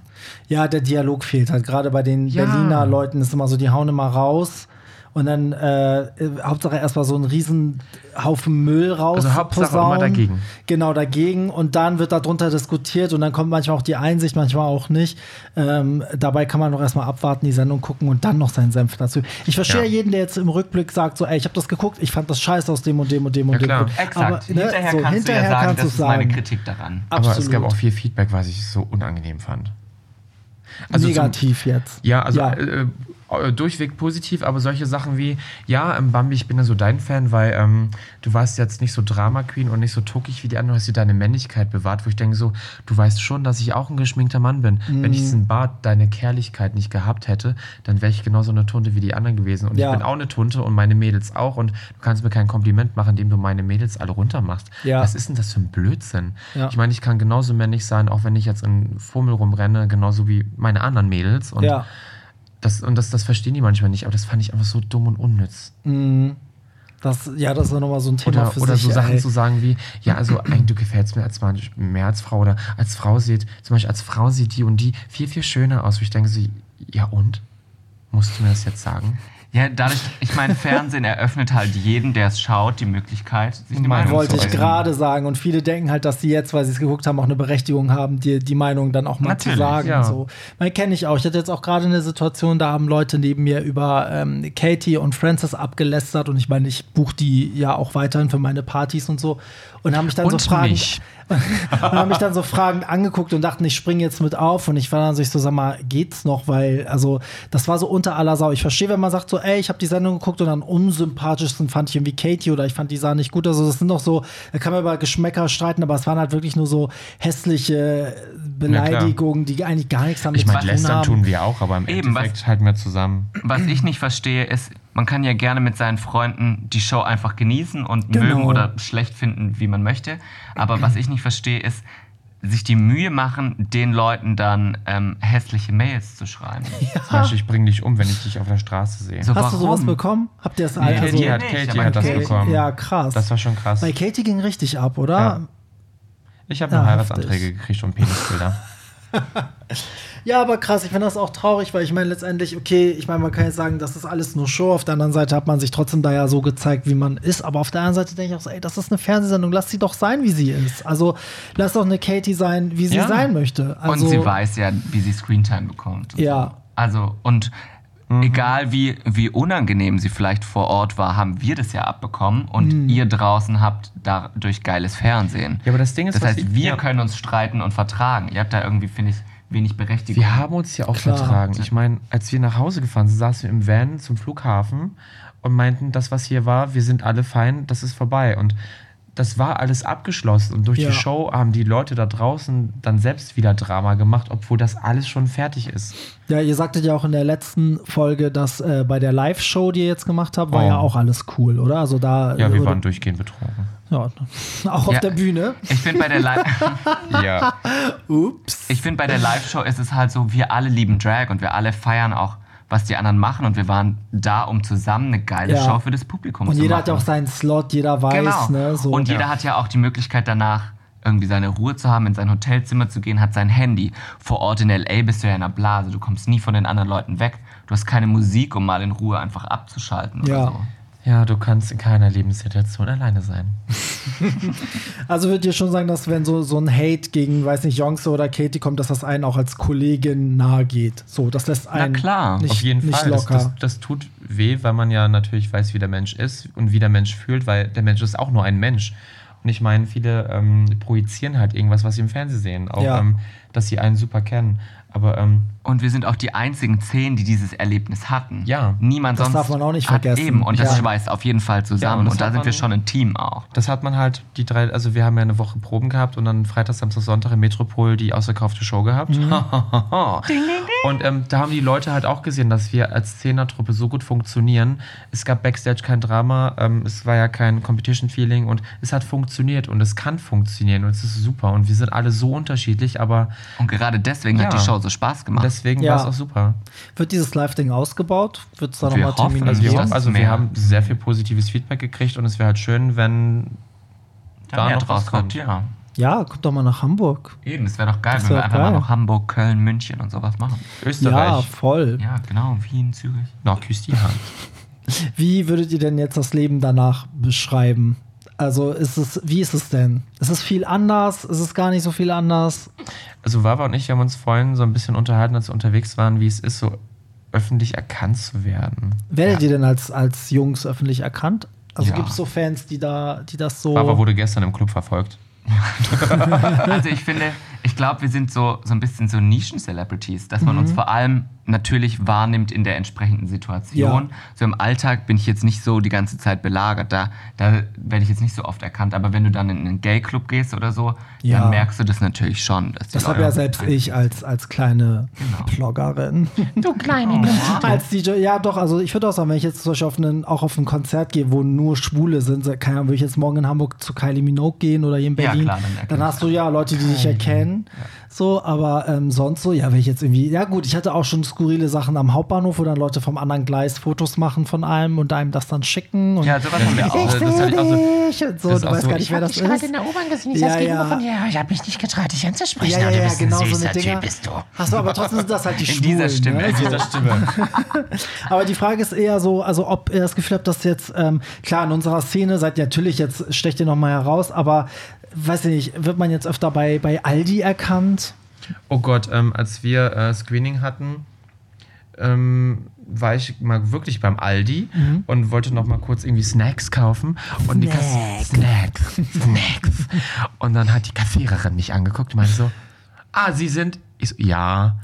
Ja, der Dialog fehlt halt. Gerade bei den Ja. Berliner Leuten ist immer so, die hauen immer raus und dann äh, Hauptsache erstmal so einen riesen Haufen Müll raus. Also Hauptsache posaunen. immer dagegen. Genau, dagegen. Und dann wird darunter diskutiert und dann kommt manchmal auch die Einsicht, manchmal auch nicht. Ähm, dabei kann man noch erstmal abwarten, die Sendung gucken und dann noch seinen Senf dazu. Ich verstehe Ja. jeden, der jetzt im Rückblick sagt, so, ey, ich habe das geguckt, ich fand das scheiße aus dem und dem und dem und Ja, dem. klar. Grund. Exakt. Aber, ne, hinterher so, kannst hinterher du ja sagen, kannst das du ist meine sagen. Kritik daran. Aber es gab auch viel Feedback, was ich so unangenehm fand. Also zum- Negativ jetzt. Ja, also Ja. Äh, durchweg positiv, aber solche Sachen wie, ja, ähm, Bambi, ich bin ja so dein Fan, weil ähm, du warst jetzt nicht so Drama Queen und nicht so tuckig wie die anderen, hast dir deine Männlichkeit bewahrt, wo ich denke so, du weißt schon, dass ich auch ein geschminkter Mann bin. Wenn ich Mhm. diesen Bart, deine Kerrlichkeit nicht gehabt hätte, dann wäre ich genauso eine Tunte wie die anderen gewesen. Und Ja. ich bin auch eine Tunte und meine Mädels auch und du kannst mir kein Kompliment machen, indem du meine Mädels alle runtermachst. Ja. Was ist denn das für ein Blödsinn? Ja. Ich meine, ich kann genauso männlich sein, auch wenn ich jetzt in Fummel rumrenne, genauso wie meine anderen Mädels. Und Ja. Das, und das, das verstehen die manchmal nicht, aber das fand ich einfach so dumm und unnütz. Mhm. Das, ja, das ist nochmal so ein Thema Oder, für oder sich. so Sachen ey. zu sagen wie, ja, also eigentlich, du gefällst mir als Mann mehr als Frau oder als Frau sieht, zum Beispiel als Frau sieht die und die viel, viel schöner aus. Wo ich denke so, ja und? Musst du mir das jetzt sagen? Ja, dadurch, ich meine, Fernsehen eröffnet halt jeden, der es schaut, die Möglichkeit, sich eine Meinung Wollte zu ich gerade sagen. Und viele denken halt, dass sie jetzt, weil sie es geguckt haben, auch eine Berechtigung haben, die, die Meinung dann auch mal Natürlich, zu sagen. ja. So. Man kenne ich auch. Ich hatte jetzt auch gerade eine Situation, da haben Leute neben mir über ähm, Katie und Francis abgelästert. Und ich meine, ich buche die ja auch weiterhin für meine Partys und so. Und haben mich dann Und so Fragen. haben mich dann so fragend angeguckt und dachten, ich springe jetzt mit auf. Und ich war dann so, ich so, sag mal, geht's noch? Weil, also, das war so unter aller Sau. Ich verstehe, wenn man sagt so, ey, ich habe die Sendung geguckt und am unsympathischsten fand ich irgendwie Katie oder ich fand die sah nicht gut. Also, das sind doch so, da kann man über Geschmäcker streiten, aber es waren halt wirklich nur so hässliche Beleidigungen, die eigentlich gar nichts damit Ich meine, zu tun lästern haben. tun wir auch, aber im Eben, was- Endeffekt halten wir zusammen. Was ich nicht verstehe, ist, man kann ja gerne mit seinen Freunden die Show einfach genießen und Genau. mögen oder schlecht finden, wie man möchte. Aber was ich nicht verstehe, ist, sich die Mühe machen, den Leuten dann ähm, hässliche Mails zu schreiben. Zum Beispiel, ich bringe dich um, wenn ich dich auf der Straße sehe. So, Hast du sowas warum? bekommen? Habt ihr das Nee, also, Katie hat, nicht, Katie hat das okay. bekommen. Ja, krass. Das war schon krass. Bei Katie ging richtig ab, oder? Ja. Ich habe Ja, nur Heiratsanträge heftig. gekriegt und Penisbilder. Ja, aber krass, ich finde das auch traurig, weil ich meine letztendlich, okay, ich meine, man kann jetzt sagen, das ist alles nur Show. Auf der anderen Seite hat man sich trotzdem da ja so gezeigt, wie man ist. Aber auf der anderen Seite denke ich auch so, ey, das ist eine Fernsehsendung, lass sie doch sein, wie sie ist. Also lass doch eine Katie sein, wie sie Ja. sein möchte. Also, und sie weiß ja, wie sie Screentime bekommt. Ja. So. Also, und Mhm. egal wie, wie unangenehm sie vielleicht vor Ort war, haben wir das ja abbekommen und Mhm. ihr draußen habt dadurch geiles Fernsehen. Ja, aber das Ding ist, das heißt, wir ja. können uns streiten und vertragen. Ihr habt da irgendwie, finde ich, wenig Berechtigung. Wir haben uns ja auch Klar. vertragen. Ich meine, als wir nach Hause gefahren sind, saßen wir im Van zum Flughafen und meinten, das, was hier war, wir sind alle fein, das ist vorbei. Und das war alles abgeschlossen. Und durch Ja. die Show haben die Leute da draußen dann selbst wieder Drama gemacht, obwohl das alles schon fertig ist. Ja, ihr sagtet ja auch in der letzten Folge, dass äh, bei der Live-Show, die ihr jetzt gemacht habt, war Oh. ja auch alles cool, oder? Also da. Ja, wir oder- waren durchgehend betrunken. Ja, auch auf Ja. der Bühne. Ich finde bei der Live Ja. Ups. ich finde bei der Live-Show ist es halt so, wir alle lieben Drag und wir alle feiern auch, was die anderen machen und wir waren da, um zusammen eine geile Ja. Show für das Publikum Und zu jeder machen. hat ja auch seinen Slot, jeder weiß, Genau. ne? So. und jeder hat ja auch die Möglichkeit danach irgendwie seine Ruhe zu haben, in sein Hotelzimmer zu gehen, hat sein Handy. Vor Ort in L.A. bist du ja in einer Blase, du kommst nie von den anderen Leuten weg. Du hast keine Musik, um mal in Ruhe einfach abzuschalten Ja. oder so. Ja, du kannst in keiner Lebenssituation alleine sein. Also würdet ihr schon sagen, dass wenn so, so ein Hate gegen, weiß nicht, Jonxe oder Katie kommt, dass das einen auch als Kollegin nahe geht? So, das lässt einen klar. nicht, Auf jeden nicht Fall. Das, locker. das, das tut weh, weil man ja natürlich weiß, wie der Mensch ist und wie der Mensch fühlt, weil der Mensch ist auch nur ein Mensch. Und ich meine, viele ähm, projizieren halt irgendwas, was sie im Fernsehen sehen. Auch, Ja. ähm, dass sie einen super kennen. Aber ähm, Und wir sind auch die einzigen zehn, die dieses Erlebnis hatten. Ja. Niemand Das sonst darf man auch nicht hat vergessen. Eben. Und das Ja. schweißt auf jeden Fall Ja, zusammen. und das und da hat sind wir man- schon ein Team auch. das hat man halt die drei, also wir haben ja eine Woche Proben gehabt und dann Freitag, Samstag, Sonntag im Metropol die ausverkaufte Show gehabt. Mhm. und ähm, da haben die Leute halt auch gesehen, dass wir als Zehnertruppe so gut funktionieren. Es gab Backstage kein Drama, ähm, es war ja kein Competition-Feeling und es hat funktioniert und es kann funktionieren und es ist super und wir sind alle so unterschiedlich, aber Und gerade deswegen hat Ja. die Show so Spaß gemacht. deswegen Ja. war es auch super. Wird dieses Live-Ding ausgebaut? Wird es da nochmal Termine also Also, geben? hoffen, also wir mehr. haben sehr viel positives Feedback gekriegt und es wäre halt schön, wenn da mehr noch was kommt. Ja. Ja, kommt doch mal nach Hamburg. Eben, es wäre doch geil, Das wenn wär wir einfach geil. mal noch Hamburg, Köln, München und sowas machen. Ja, Österreich, voll. Ja, genau, Wien, Zürich. noch küsst die Hand. Wie würdet ihr denn jetzt das Leben danach beschreiben? Also ist es, wie ist es denn? Ist es viel anders? Ist es gar nicht so viel anders? Also Wawa und ich wir haben uns vorhin so ein bisschen unterhalten, als wir unterwegs waren, wie es ist, so öffentlich erkannt zu werden. Werdet ihr denn als, als Jungs öffentlich erkannt? Also Ja. gibt es so Fans, die da, die das so. Wawa wurde gestern im Club verfolgt. Also ich finde, ich glaube, wir sind so, so ein bisschen so Nischen-Celebrities, dass man Mhm. uns vor allem natürlich wahrnimmt in der entsprechenden Situation. So im Alltag bin ich jetzt nicht so die ganze Zeit belagert. Da, da werde ich jetzt nicht so oft erkannt. Aber wenn du dann in einen Gay-Club gehst oder so, Ja. dann merkst du das natürlich schon. Das habe ja selbst ich als, als kleine Genau. Bloggerin. Du kleine als DJ, ja doch, also ich würde auch sagen, wenn ich jetzt zum Beispiel auf einen, auch auf ein Konzert gehe, wo nur Schwule sind, Ahnung, würde ich jetzt morgen in Hamburg zu Kylie Minogue gehen oder hier in Ja, Berlin, klar, dann dann hast du ja Leute, die dich erkennen. So, aber ähm, sonst so, ja, wenn ich jetzt irgendwie, ja gut, ich hatte auch schon skurrile Sachen am Hauptbahnhof, wo dann Leute vom anderen Gleis Fotos machen von einem und einem das dann schicken. Und Ja, sowas haben wir auch. das hatte ich auch so- ich, und so, das ist du weißt so, gar nicht, ich wer das dich gerade ist. in der U-Bahn gesehen, ich Ja, saß gegenüber ja. von dir. Ich habe mich nicht getraut, dich anzusprechen. Ja, ja, du ja, genau, so eine Dinger. Typ, bist du. Achso, aber trotzdem sind das halt die In Schwulen. dieser Stimme, Ne? in dieser Stimme. Aber die Frage ist eher so, also ob ihr das Gefühl habt, dass jetzt, ähm, klar, in unserer Szene seid ihr natürlich, jetzt stecht ihr nochmal heraus, aber weiß ich nicht, wird man jetzt öfter bei, bei Aldi erkannt? Oh Gott, ähm, als wir äh, Screening hatten, ähm, war ich mal wirklich beim Aldi und wollte noch mal kurz irgendwie Snacks kaufen. Und die Kass Snacks, Snacks. Und dann hat die Kassiererin mich angeguckt und meinte so, ah, Sie sind, ich so, ja,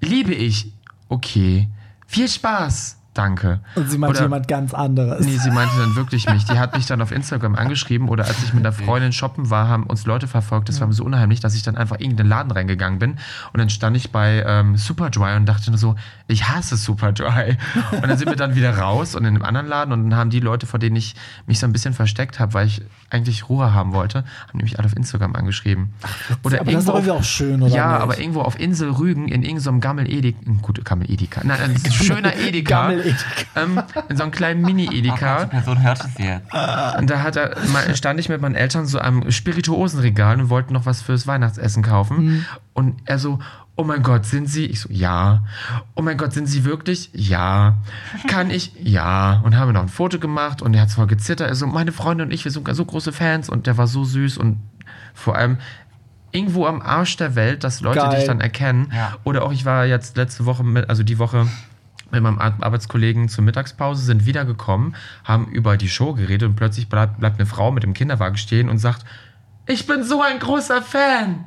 liebe ich, okay, viel Spaß, danke. Und sie meinte Oder- jemand ganz anderes. Nee, sie meinte dann wirklich mich. Die hat mich dann auf Instagram angeschrieben oder als ich mit einer Freundin shoppen war, haben uns Leute verfolgt. Das war mir so unheimlich, dass ich dann einfach in irgendeinen Laden reingegangen bin. Und dann stand ich bei ähm, Superdry und dachte nur so, ich hasse Superdry. Und dann sind wir dann wieder raus und in einem anderen Laden und dann haben die Leute, vor denen ich mich so ein bisschen versteckt habe, weil ich eigentlich Ruhe haben wollte, haben nämlich alle auf Instagram angeschrieben. Oder aber das ist irgendwo auf- irgendwie auch schön, oder Ja, nicht? aber irgendwo auf Insel Rügen in irgendeinem Gammel Edeka, gut, Gammel Edeka, nein, ein schöner Edeka, Gammel. Ähm, in so einem kleinen Mini-Edeka. Die Person hört es jetzt. Und da hat er, stand ich mit meinen Eltern so am Spirituosenregal und wollten noch was fürs Weihnachtsessen kaufen. Mhm. Und er so, oh mein Gott, sind Sie? Ich so, ja. Oh mein Gott, sind Sie wirklich? Ja. Kann ich? Ja. Und haben wir noch ein Foto gemacht und er hat voll gezittert. Er so, meine Freunde und ich, wir sind so große Fans und der war so süß und vor allem irgendwo am Arsch der Welt, dass Leute Geil. dich dann erkennen. Ja. Oder auch ich war jetzt letzte Woche, mit, also die Woche mit meinem Ar- Arbeitskollegen zur Mittagspause, sind wiedergekommen, haben über die Show geredet und plötzlich bleibt, bleibt eine Frau mit dem Kinderwagen stehen und sagt, ich bin so ein großer Fan.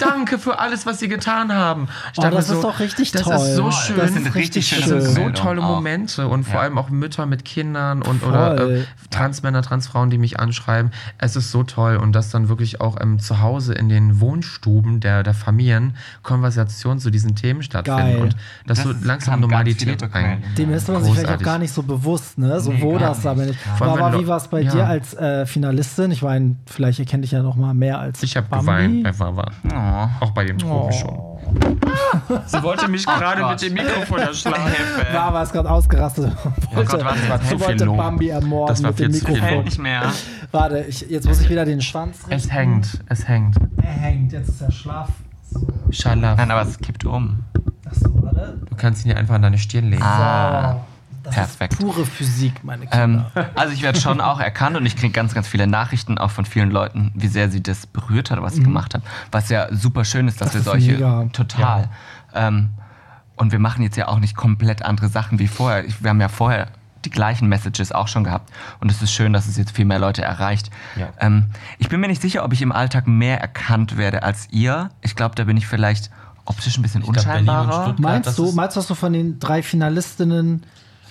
Danke für alles, was Sie getan haben. Ich Oh, das mir ist doch richtig das toll. ist so Das schön. ist sind richtig schöne Das sind so tolle. Momente und vor Ja. allem auch Mütter mit Kindern und oder Voll. äh, Transmänner, Transfrauen, die mich anschreiben. Es ist so toll und das dann wirklich auch ähm, zu Hause in den Wohnstuben der, der Familien Konversationen zu diesen Themen stattfinden Geil. und dass Das so langsam Normalität ein. Dem ist man sich vielleicht auch gar nicht so bewusst, ne? So Nee, wo das da bin ich. Aber wie war es bei Ja. dir als äh, Finalistin? Ich meine, vielleicht erkenne ich ja noch mal mehr als Ich habe geweint bei Wawa. Oh. Auch bei dem Profi schon. Sie wollte mich gerade mit dem Mikrofon erschlagen. Baba ist gerade ausgerastet. Oh Gott, warte, das war Sie zu viel wollte. Bambi ermorden Das war mit dem Mikrofon. Lob. Nicht mehr. Warte, ich, jetzt muss ich wieder den Schwanz richten. Es hängt, es hängt. Er hängt, jetzt ist er schlaff. So, Schalaf. Nein, aber es kippt um. achso, warte. Du kannst ihn ja einfach an deine Stirn legen. Ah. Das Perfekt. ist pure Physik, meine Ähm, Kinder. also ich werde schon auch erkannt und ich kriege ganz, ganz viele Nachrichten auch von vielen Leuten, wie sehr sie das berührt hat, was ich gemacht habe. Was ja super schön ist, dass Das wir ist solche mega. total. Ähm, und wir machen jetzt ja auch nicht komplett andere Sachen wie vorher. Ich, wir haben ja vorher die gleichen Messages auch schon gehabt und es ist schön, dass es jetzt viel mehr Leute erreicht. Ja. Ähm, ich bin mir nicht sicher, ob ich im Alltag mehr erkannt werde als ihr. Ich glaube, da bin ich vielleicht optisch ein bisschen glaub, und unscheinbarer. Stuttgart- Meinst du, meinst du, dass du von den drei Finalistinnen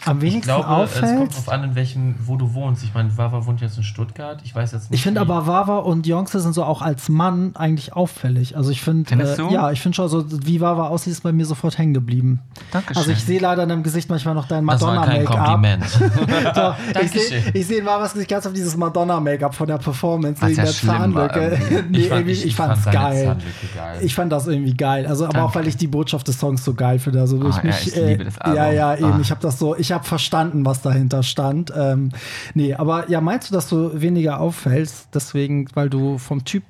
am Ich wenigsten glaube, es kommt drauf an, in welchem, wo du wohnst. Ich meine, Wawa wohnt jetzt in Stuttgart. Ich weiß jetzt nicht. Ich finde aber Wawa und Jonxe sind so auch als Mann eigentlich auffällig. Also ich finde, Findest äh, du? ja, ich finde schon so, wie Wawa aussieht, ist bei mir sofort hängen geblieben. Dankeschön. Also ich sehe leider in deinem Gesicht manchmal noch dein das war kein Madonna-Make-up. Kompliment. Doch, ich sehe ich seh in Wawas Gesicht ganz auf dieses Madonna-Make-up von der Performance wegen ja der Zahnlücke. nee, Ich fand- ich- ich, ich fand's fand geil. Geil. Ich fand das irgendwie geil. Also, aber auch Danke. weil ich die Botschaft des Songs so geil finde. Also, Ah, ich ja, mich, ich äh, liebe das Album. Ja, ja, eben. Ah. Ich habe das so, ich habe verstanden, was dahinter stand. Ähm, nee, aber ja, meinst du, dass du weniger auffällst, deswegen, weil du vom Typ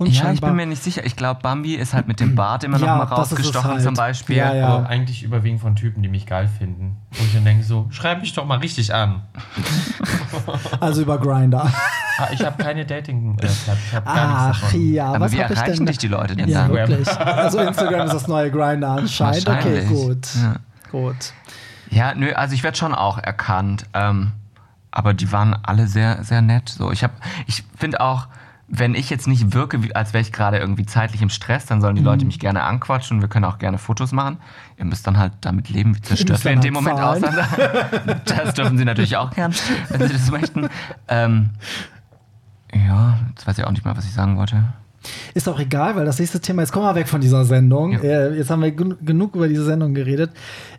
Ja, ich bin mir nicht sicher. Ich glaube, Bambi ist halt mit dem Bart immer Ja, noch mal ist es rausgestochen halt. zum Beispiel. Ja, ja. Aber eigentlich überwiegend von Typen, die mich geil finden. Wo ich dann denke so, schreib mich doch mal richtig an. also über Grinder. Ah, ich habe keine dating äh, Ich habe gar nichts Ach davon. ja, Aber was wie hab ich erreichen denn? dich die Leute denn ja, dann? wirklich. Also Instagram ist das neue Grinder anscheinend. Okay, gut. Ja. Gut. Ja, nö, also ich werde schon auch erkannt. Ähm, aber die waren alle sehr, sehr nett. So, ich habe, ich finde auch, wenn ich jetzt nicht wirke, als wäre ich gerade irgendwie zeitlich im Stress, dann sollen die Leute mich gerne anquatschen und wir können auch gerne Fotos machen. Ihr müsst dann halt damit leben, wie zerstört wir in dann dem Moment halt aussehen. Das dürfen sie natürlich auch gern, wenn sie das möchten. Ähm, ja, jetzt weiß ich auch nicht mehr, was ich sagen wollte. Ist auch egal, weil das nächste Thema, jetzt kommen wir weg von dieser Sendung. Ja. Äh, jetzt haben wir gen genug über diese Sendung geredet.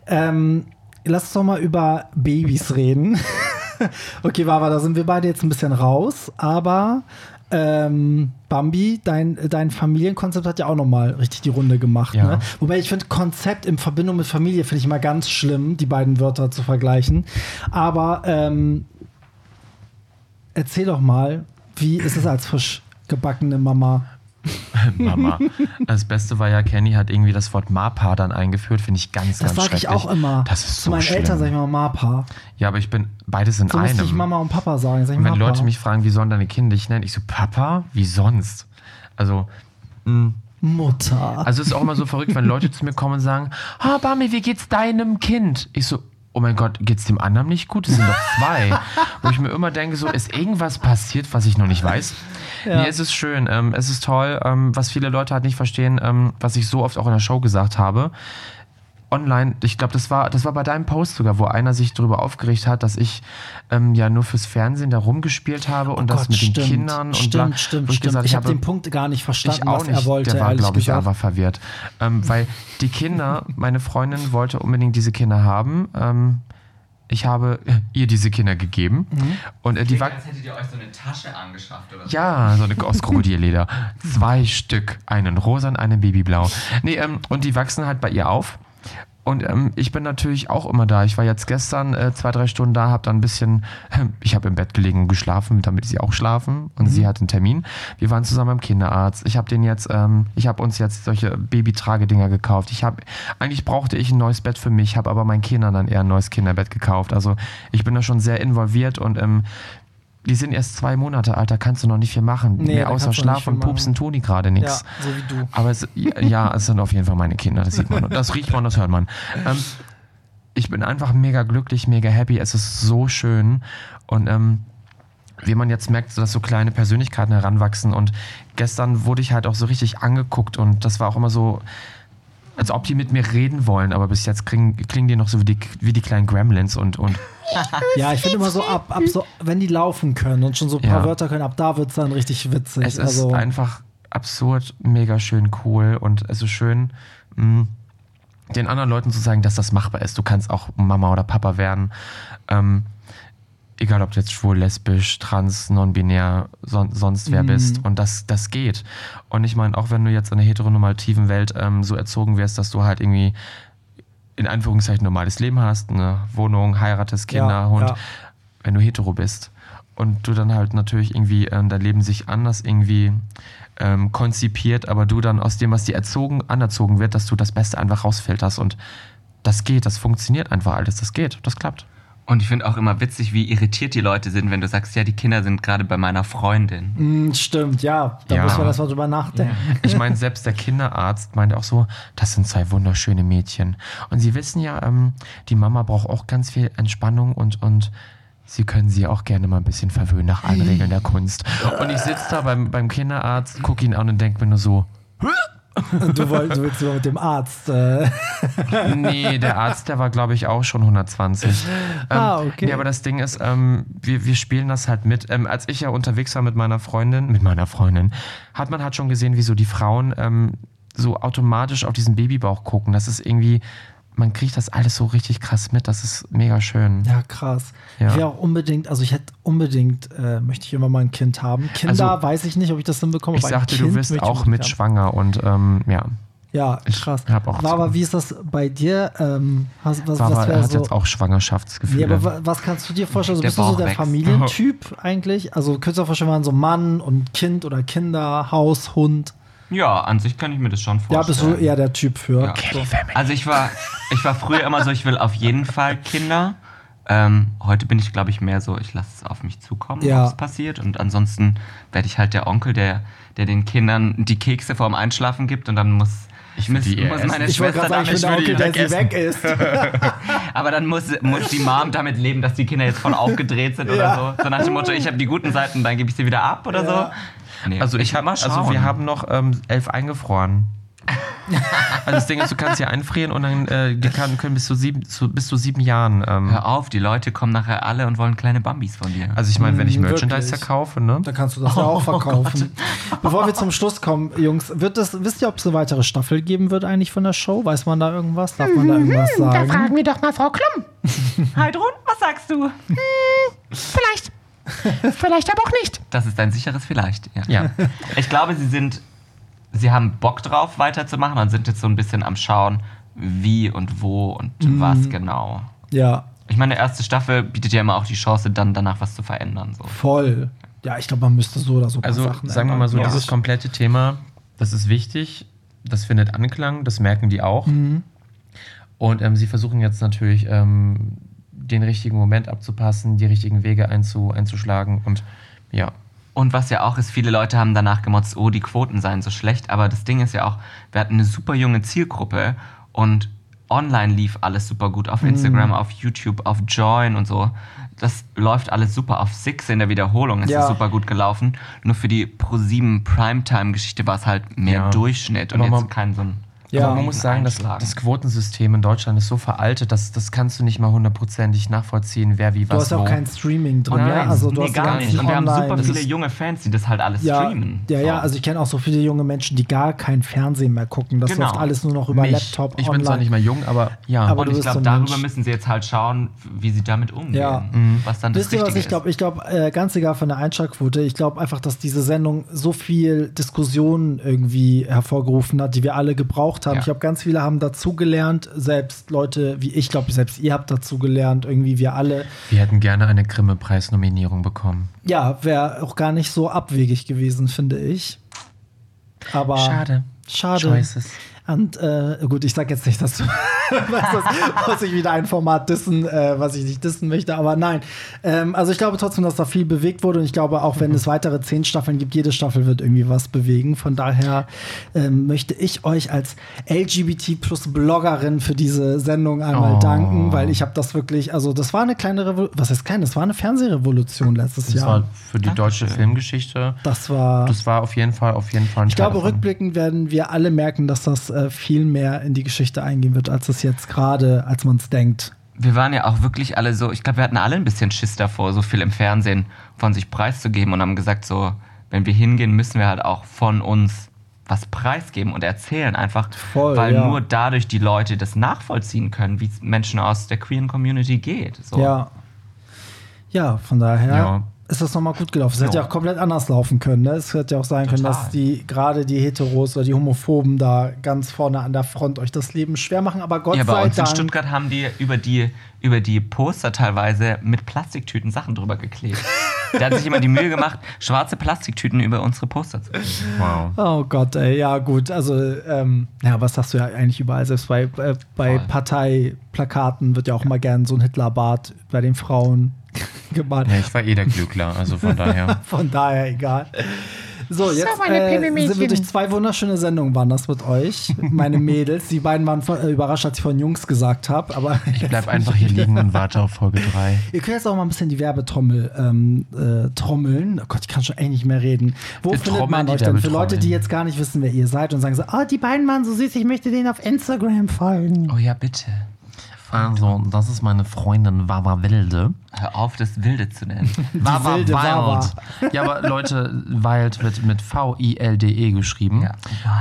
Ähm, lass uns doch mal über Babys reden. okay, Baba, da sind wir beide jetzt ein bisschen raus, aber ähm, Bambi, dein, dein Familienkonzept hat ja auch nochmal richtig die Runde gemacht. Ja. Ne? Wobei ich finde, Konzept in Verbindung mit Familie finde ich immer ganz schlimm, die beiden Wörter zu vergleichen. Aber ähm, erzähl doch mal, wie ist es als frisch gebackene Mama? Mama. Das Beste war ja, Kenny hat irgendwie das Wort Mapa dann eingeführt, finde ich ganz, Das ganz sage ich schrecklich. auch immer. Das ist Zu so meinen schlimm. Eltern sage ich mal Mapa. Ja, aber ich bin beides in So müsste ich einem. Mama und Papa sagen. Sag ich Und wenn Mapa. Leute mich fragen, wie sollen deine Kinder dich nennen? Ich so, Papa? Wie sonst? Also, mh, Mutter. also es ist auch immer so verrückt, wenn Leute zu mir kommen und sagen, ah, Bami, wie geht's deinem Kind? Ich so, oh mein Gott, geht's dem anderen nicht gut? Es sind doch zwei. Wo ich mir immer denke, so, ist irgendwas passiert, was ich noch nicht weiß? Ja. Nee, es ist schön, ähm, es ist toll, ähm, was viele Leute halt nicht verstehen, ähm, was ich so oft auch in der Show gesagt habe. Online, ich glaube, das war, das war bei deinem Post sogar, wo einer sich darüber aufgeregt hat, dass ich ähm, ja nur fürs Fernsehen da rumgespielt habe und das Gott, mit den stimmt, Kindern und stimmt, bla, stimmt, ich stimmt. gesagt ich habe habe, den Punkt gar nicht ich verstanden, auch was nicht. er wollte, der war, glaube ich, gesagt. einfach verwirrt. Ähm, weil die Kinder, meine Freundin wollte unbedingt diese Kinder haben. Ähm, ich habe ihr diese Kinder gegeben. Mhm. Und äh, die war. Als hättet ihr euch so eine Tasche angeschafft oder so. Ja, so eine aus Krokodilleder. Zwei Stück. Einen rosa und einen babyblau. Nee, ähm, und die wachsen halt bei ihr auf. Und ähm, ich bin natürlich auch immer da. Ich war jetzt gestern äh, zwei, drei Stunden da, habe dann ein bisschen, ich habe im Bett gelegen und geschlafen, damit sie auch schlafen. Und sie hat einen Termin. Wir waren zusammen beim Kinderarzt. Ich habe den jetzt, ähm, ich habe uns jetzt solche Babytragedinger gekauft. Ich habe, eigentlich brauchte ich ein neues Bett für mich, habe aber meinen Kindern dann eher ein neues Kinderbett gekauft. Also ich bin da schon sehr involviert und ähm, die sind erst zwei Monate alt, da kannst du noch nicht viel machen. Nee, Mehr außer Schlaf und machen. Pupsen tun die gerade nichts. Ja, so wie du. Aber es, ja, es sind auf jeden Fall meine Kinder, das sieht man. Das riecht man, das hört man. Ähm, ich bin einfach mega glücklich, mega happy. Es ist so schön. Und ähm, wie man jetzt merkt, dass so kleine Persönlichkeiten heranwachsen. Und gestern wurde ich halt auch so richtig angeguckt und das war auch immer so, als ob die mit mir reden wollen. Aber bis jetzt klingen, klingen die noch so wie die, wie die kleinen Gremlins und, und Ja, ich finde immer so ab, ab so, wenn die laufen können und schon so ein paar Ja. Wörter können, ab da wird es dann richtig witzig. Es ist also, einfach absurd, mega schön cool und es ist schön, mh, den anderen Leuten zu sagen, dass das machbar ist. Du kannst auch Mama oder Papa werden. Ähm, egal ob du jetzt schwul, lesbisch, trans, non-binär, son sonst wer Mhm. bist. Und das, das geht. Und ich meine, auch wenn du jetzt in der heteronormativen Welt ähm, so erzogen wirst, dass du halt irgendwie in Anführungszeichen normales Leben hast, eine Wohnung, heiratest, Kinder, Ja, Hund, ja. wenn du hetero bist und du dann halt natürlich irgendwie ähm, dein Leben sich anders irgendwie ähm, konzipiert, aber du dann aus dem, was dir erzogen, anerzogen wird, dass du das Beste einfach rausfilterst und das geht, das funktioniert einfach alles, das geht, das klappt. Und ich finde auch immer witzig, wie irritiert die Leute sind, wenn du sagst, ja, die Kinder sind gerade bei meiner Freundin. Mm, stimmt, ja. Da Ja. muss man erstmal drüber nachdenken. Ich meine, selbst der Kinderarzt meinte auch so, das sind zwei wunderschöne Mädchen. Und Sie wissen ja, ähm, die Mama braucht auch ganz viel Entspannung und, und Sie können sie auch gerne mal ein bisschen verwöhnen nach allen Regeln der Kunst. Und ich sitze da beim, beim Kinderarzt, gucke ihn an und denke mir nur so, Und du, wolltest, du willst nur mit dem Arzt. Äh, Nee, der Arzt, der war, glaube ich, auch schon 120. Ähm, Ah, okay. Nee, aber das Ding ist, ähm, wir, wir spielen das halt mit. Ähm, als ich ja unterwegs war mit meiner Freundin, mit meiner Freundin, hat man halt schon gesehen, wie so die Frauen ähm, so automatisch auf diesen Babybauch gucken. Das ist irgendwie, man kriegt das alles so richtig krass mit. Das ist mega schön. ja, krass. Ja. Ich wäre auch unbedingt, also ich hätte unbedingt, äh, möchte ich immer mal ein Kind haben. Kinder Also, weiß ich nicht, ob ich das hinbekomme. Ich kind du wirst ich auch mit haben. schwanger und ähm, ja, Ja, Ich krass. hab auch aber, so- wie ist das bei dir? Ähm, hast, was, Sarah was hat so? jetzt auch Schwangerschaftsgefühle. Nee, aber wa- was kannst du dir vorstellen? Also bist du so der wächst. Familientyp eigentlich? Also könntest du dir vorstellen, so Mann und Kind oder Kinder, Haus, Hund? Ja, an sich kann ich mir das schon Ja, vorstellen. bist du eher der Typ für. Ja. So. Also ich war, ich war früher immer so, ich will auf jeden Fall Kinder. Ähm, heute bin ich, glaube ich, mehr so, ich lasse es auf mich zukommen, Ja. ob es passiert. Und ansonsten werde ich halt der Onkel, der, der den Kindern die Kekse vorm Einschlafen gibt und dann muss, ich muss, muss essen. meine Ich wollte Schwester sagen, ich bin damit, Onkel, der sie weg ist. aber dann muss, muss die Mom damit leben, dass die Kinder jetzt voll aufgedreht sind Ja. oder so. So nach dem Motto, ich habe die guten Seiten, dann gebe ich sie wieder ab oder Ja. so. Nee, Also ich habe, mal also wir haben noch ähm, elf eingefroren. also das Ding ist, du kannst sie einfrieren und dann äh, die kann, können bis zu sieben, zu, bis zu sieben Jahren. Ähm, Hör auf, die Leute kommen nachher alle und wollen kleine Bambis von dir. also ich meine, wenn ich Mm, Merchandise wirklich? verkaufe, ne? Dann kannst du das ja auch verkaufen. Bevor wir zum Schluss kommen, Jungs, wird es, wisst ihr, ob es eine weitere Staffel geben wird eigentlich von der Show? Weiß man da irgendwas? Darf man da irgendwas Da sagen? fragen wir doch mal Frau Klum. Heidrun, was sagst du? Vielleicht. Vielleicht aber auch nicht. Das ist ein sicheres Vielleicht. Ja. Ja. Ich glaube, sie sind, sie haben Bock drauf, weiterzumachen und sind jetzt so ein bisschen am Schauen, wie und wo und was genau. Ja, Ich meine, die erste Staffel bietet ja immer auch die Chance, dann danach was zu verändern. So. voll. Ja, ich glaube, man müsste so oder so ein paar Also Sachen sagen wir mal so, ändern. dieses komplette Thema, das ist wichtig, das findet Anklang, das merken die auch. Und ähm, sie versuchen jetzt natürlich ähm, den richtigen Moment abzupassen, die richtigen Wege einzu, einzuschlagen und ja. Und was ja auch ist, viele Leute haben danach gemotzt, oh, die Quoten seien so schlecht. Aber das Ding ist ja auch, wir hatten eine super junge Zielgruppe und online lief alles super gut. Auf Instagram, auf YouTube, auf Join und so. Das läuft alles super. Auf Six in der Wiederholung ist Ja. es super gut gelaufen. Nur für die Pro7 Primetime-Geschichte war es halt mehr Ja. Durchschnitt und Aber jetzt man- kein so ein. Ja. Aber man muss sagen, Einschlagen. das Quotensystem in Deutschland ist so veraltet, dass das kannst du nicht mal hundertprozentig nachvollziehen, wer wie Du was hast ja auch wo. kein Streaming drin, ja? Also du nee, hast gar nicht. Und wir haben super viele junge Fans, die das halt alles ja, streamen. ja, ja, So. also ich kenne auch so viele junge Menschen, die gar kein Fernsehen mehr gucken. Das Genau. läuft alles nur noch über Mich. Laptop, Ich bin online. zwar nicht mehr jung, aber ja. Aber und du ich glaube, so darüber Mensch. müssen sie jetzt halt schauen, wie sie damit umgehen. Ja. Was dann das Wisst ihr, was ich glaube? Ich glaube, äh, ganz egal von der Einschaltquote, ich glaube einfach, dass diese Sendung so viel Diskussionen irgendwie hervorgerufen hat, die wir alle gebraucht haben. Ja. Ich glaube, ganz viele haben dazugelernt, selbst Leute wie ich, glaube, selbst ihr habt dazugelernt, irgendwie wir alle. wir hätten gerne eine Grimme-Preisnominierung bekommen. Ja, wäre auch gar nicht so abwegig gewesen, finde ich. Aber Schade. Schade. Choices. Und äh, gut, ich sag jetzt nicht, dass du was, das, muss ich wieder ein Format dissen, äh, was ich nicht dissen möchte, aber nein. Ähm, also ich glaube trotzdem, dass da viel bewegt wurde und ich glaube auch, wenn es weitere zehn Staffeln gibt, jede Staffel wird irgendwie was bewegen. Von daher ähm, möchte ich euch als LGBT plus Bloggerin für diese Sendung einmal Oh. danken, weil ich habe das wirklich, also das war eine kleine Revolution, was heißt klein, das war eine Fernsehrevolution letztes Das Jahr. war für die deutsche Filmgeschichte. das war Das war auf jeden Fall, auf jeden Fall ein ich Teil glaube, davon. rückblickend werden wir alle merken, dass das äh, viel mehr in die Geschichte eingehen wird, als es jetzt gerade, als man es denkt. Wir waren ja auch wirklich alle so, ich glaube, wir hatten alle ein bisschen Schiss davor, so viel im Fernsehen von sich preiszugeben und haben gesagt, so, wenn wir hingehen, müssen wir halt auch von uns was preisgeben und erzählen einfach, Voll, weil ja. nur dadurch die Leute das nachvollziehen können, wie es Menschen aus der queeren Community geht. So. Ja. Ja, von daher Ja. Ist das nochmal gut gelaufen. Es hätte ja Ja. auch komplett anders laufen können. Ne? Es hätte ja auch sein können, Total. dass die gerade die Heteros oder die Homophoben da ganz vorne an der Front euch das Leben schwer machen. Aber Gott Ja, bei sei uns in Dank. Stuttgart haben die über die, über die Poster teilweise mit Plastiktüten Sachen drüber geklebt. Der hat sich immer die Mühe gemacht, schwarze Plastiktüten über unsere Poster zu kleben. Wow. Oh Gott, ey, ja gut. Also, ähm, ja, was hast du ja eigentlich überall? Selbst bei, äh, bei. Parteiplakaten wird ja auch mal gern so ein Hitlerbart bei den Frauen gemalt. Ja, ich war eh der Glückler, also von daher. Von daher egal. So, jetzt meine äh, sind wir durch zwei wunderschöne Sendungen waren das mit euch, meine Mädels. Die beiden waren von, äh, überrascht, als ich von Jungs gesagt habe, aber Ich bleib einfach hier liegen und warte auf Folge 3. ihr könnt jetzt auch mal ein bisschen die Werbetrommel ähm, äh, trommeln. Oh Gott, ich kann schon echt nicht mehr reden. Wo Wir findet trommeln man euch denn? Für Leute, die jetzt gar nicht wissen, wer ihr seid und sagen so, ah, die beiden waren so süß, ich möchte denen auf Instagram folgen. Oh ja, bitte. Also, das ist meine Freundin Wawa Wilde. Hör auf, das Wilde zu nennen. Wawa wilde Wawa. Ja, aber Leute, Wild wird mit V-I-L-D-E E geschrieben. Ja.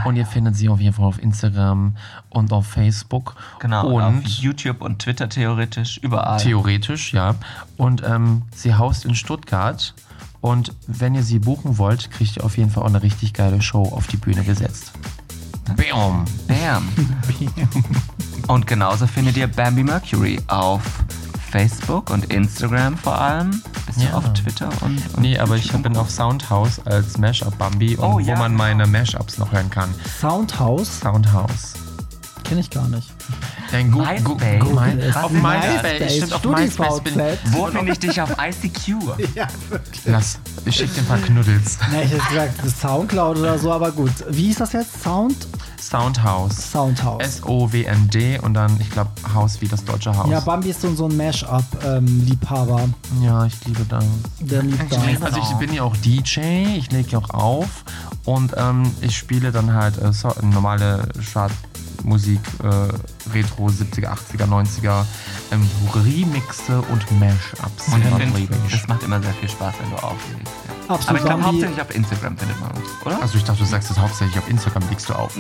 Und ihr findet sie auf jeden Fall auf Instagram und auf Facebook. Genau, und auf YouTube und Twitter theoretisch, überall. theoretisch, ja. Und ähm, sie haust in Stuttgart. Und wenn ihr sie buchen wollt, kriegt ihr auf jeden Fall auch eine richtig geile Show auf die Bühne gesetzt. Bam. Bam. und genauso findet ihr Bambi Mercury auf Facebook und Instagram vor allem. Bist Ja. du auf Twitter und, und Nee, aber ich bin auf Soundhouse als Mashup Bambi und Oh, ja, wo man genau. meine Mashups noch hören kann. Soundhouse Soundhouse. Kenne ich gar nicht. Dein Gu MySpace. Google mein, es. auf MySpace, MySpace, stimmt, auf MySpace bin. Wo finde ich dich auf ICQ? Ja, wirklich. Lass, ich schick dir ein paar Knuddels. Na, ich hätte gesagt, das ist Soundcloud oder so, aber gut. Wie hieß das jetzt? Sound? Soundhouse. Soundhouse. S-O-W-N-D und dann, ich glaube, Haus wie das deutsche Haus. Ja, Bambi ist so, so ein Mash-up-Liebhaber. Ja, ich liebe da. Der liebt. Also ich bin ja auch DJ, ich lege ja auch auf und ähm, ich spiele dann halt äh, so, normale Chartmusik, äh, Retro 70er, 80er, 90er, ähm, Remixe und Mashups. Und ich. das macht immer sehr viel Spaß, wenn du auflegst. Ja. Aber absolut ich glaube, hauptsächlich auf Instagram findet man uns, oder? Also ich dachte, du sagst es hauptsächlich auf Instagram legst du auf.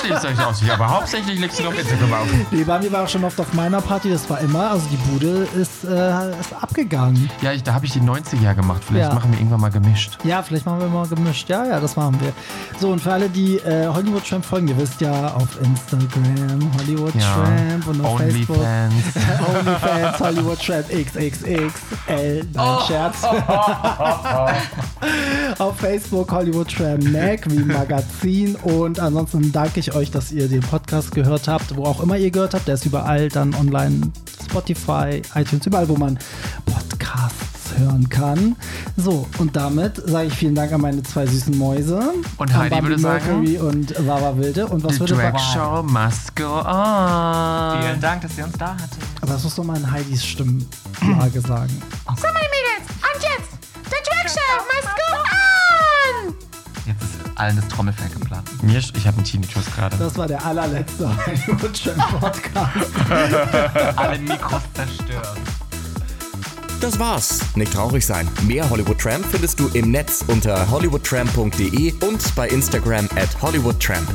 Schließt euch aus, aber hauptsächlich legst du auf Instagram auf. Nee, Bambi war auch schon oft auf meiner Party, das war immer, also die Bude ist, äh, ist abgegangen. Ja, ich, da habe ich die 90er gemacht. Vielleicht Ja. machen wir irgendwann mal gemischt. Ja, vielleicht machen wir mal gemischt. Ja, ja, das machen wir. So, und für alle, die äh, Hollywood Tramp folgen, ihr wisst ja, auf Instagram Hollywood Ja. Tramp und auf Facebook Onlyfans. OnlyFans Hollywood Tramp XXXL. Nein, Oh. Scherz. auf Facebook Hollywood Tramp Mac wie Magazin. Und ansonsten danke ich euch, dass ihr den Podcast gehört habt, wo auch immer ihr gehört habt. Der ist überall dann online. Spotify, iTunes, überall, wo man Podcasts hören kann. So, und damit sage ich vielen Dank an meine zwei süßen Mäuse. Und an Heidi würde sagen- Mercury und Wawa Wilde. Und was The würde Drag Show must go on. Vielen Dank, dass ihr uns da hattet. Aber das muss doch mal in Heidis Stimmlage sagen. So, meine Mädels, und jetzt, Show must go on! Jetzt ist allen das Trommelfell geplatzt. Mir, ich habe einen Tinnitus gerade. Das war der allerletzte Hollywood Tramp Podcast. Alle Mikros zerstört. Das war's. Nicht traurig sein. Mehr Hollywood Tramp findest du im Netz unter hollywoodtramp.de und bei Instagram at hollywoodtramp.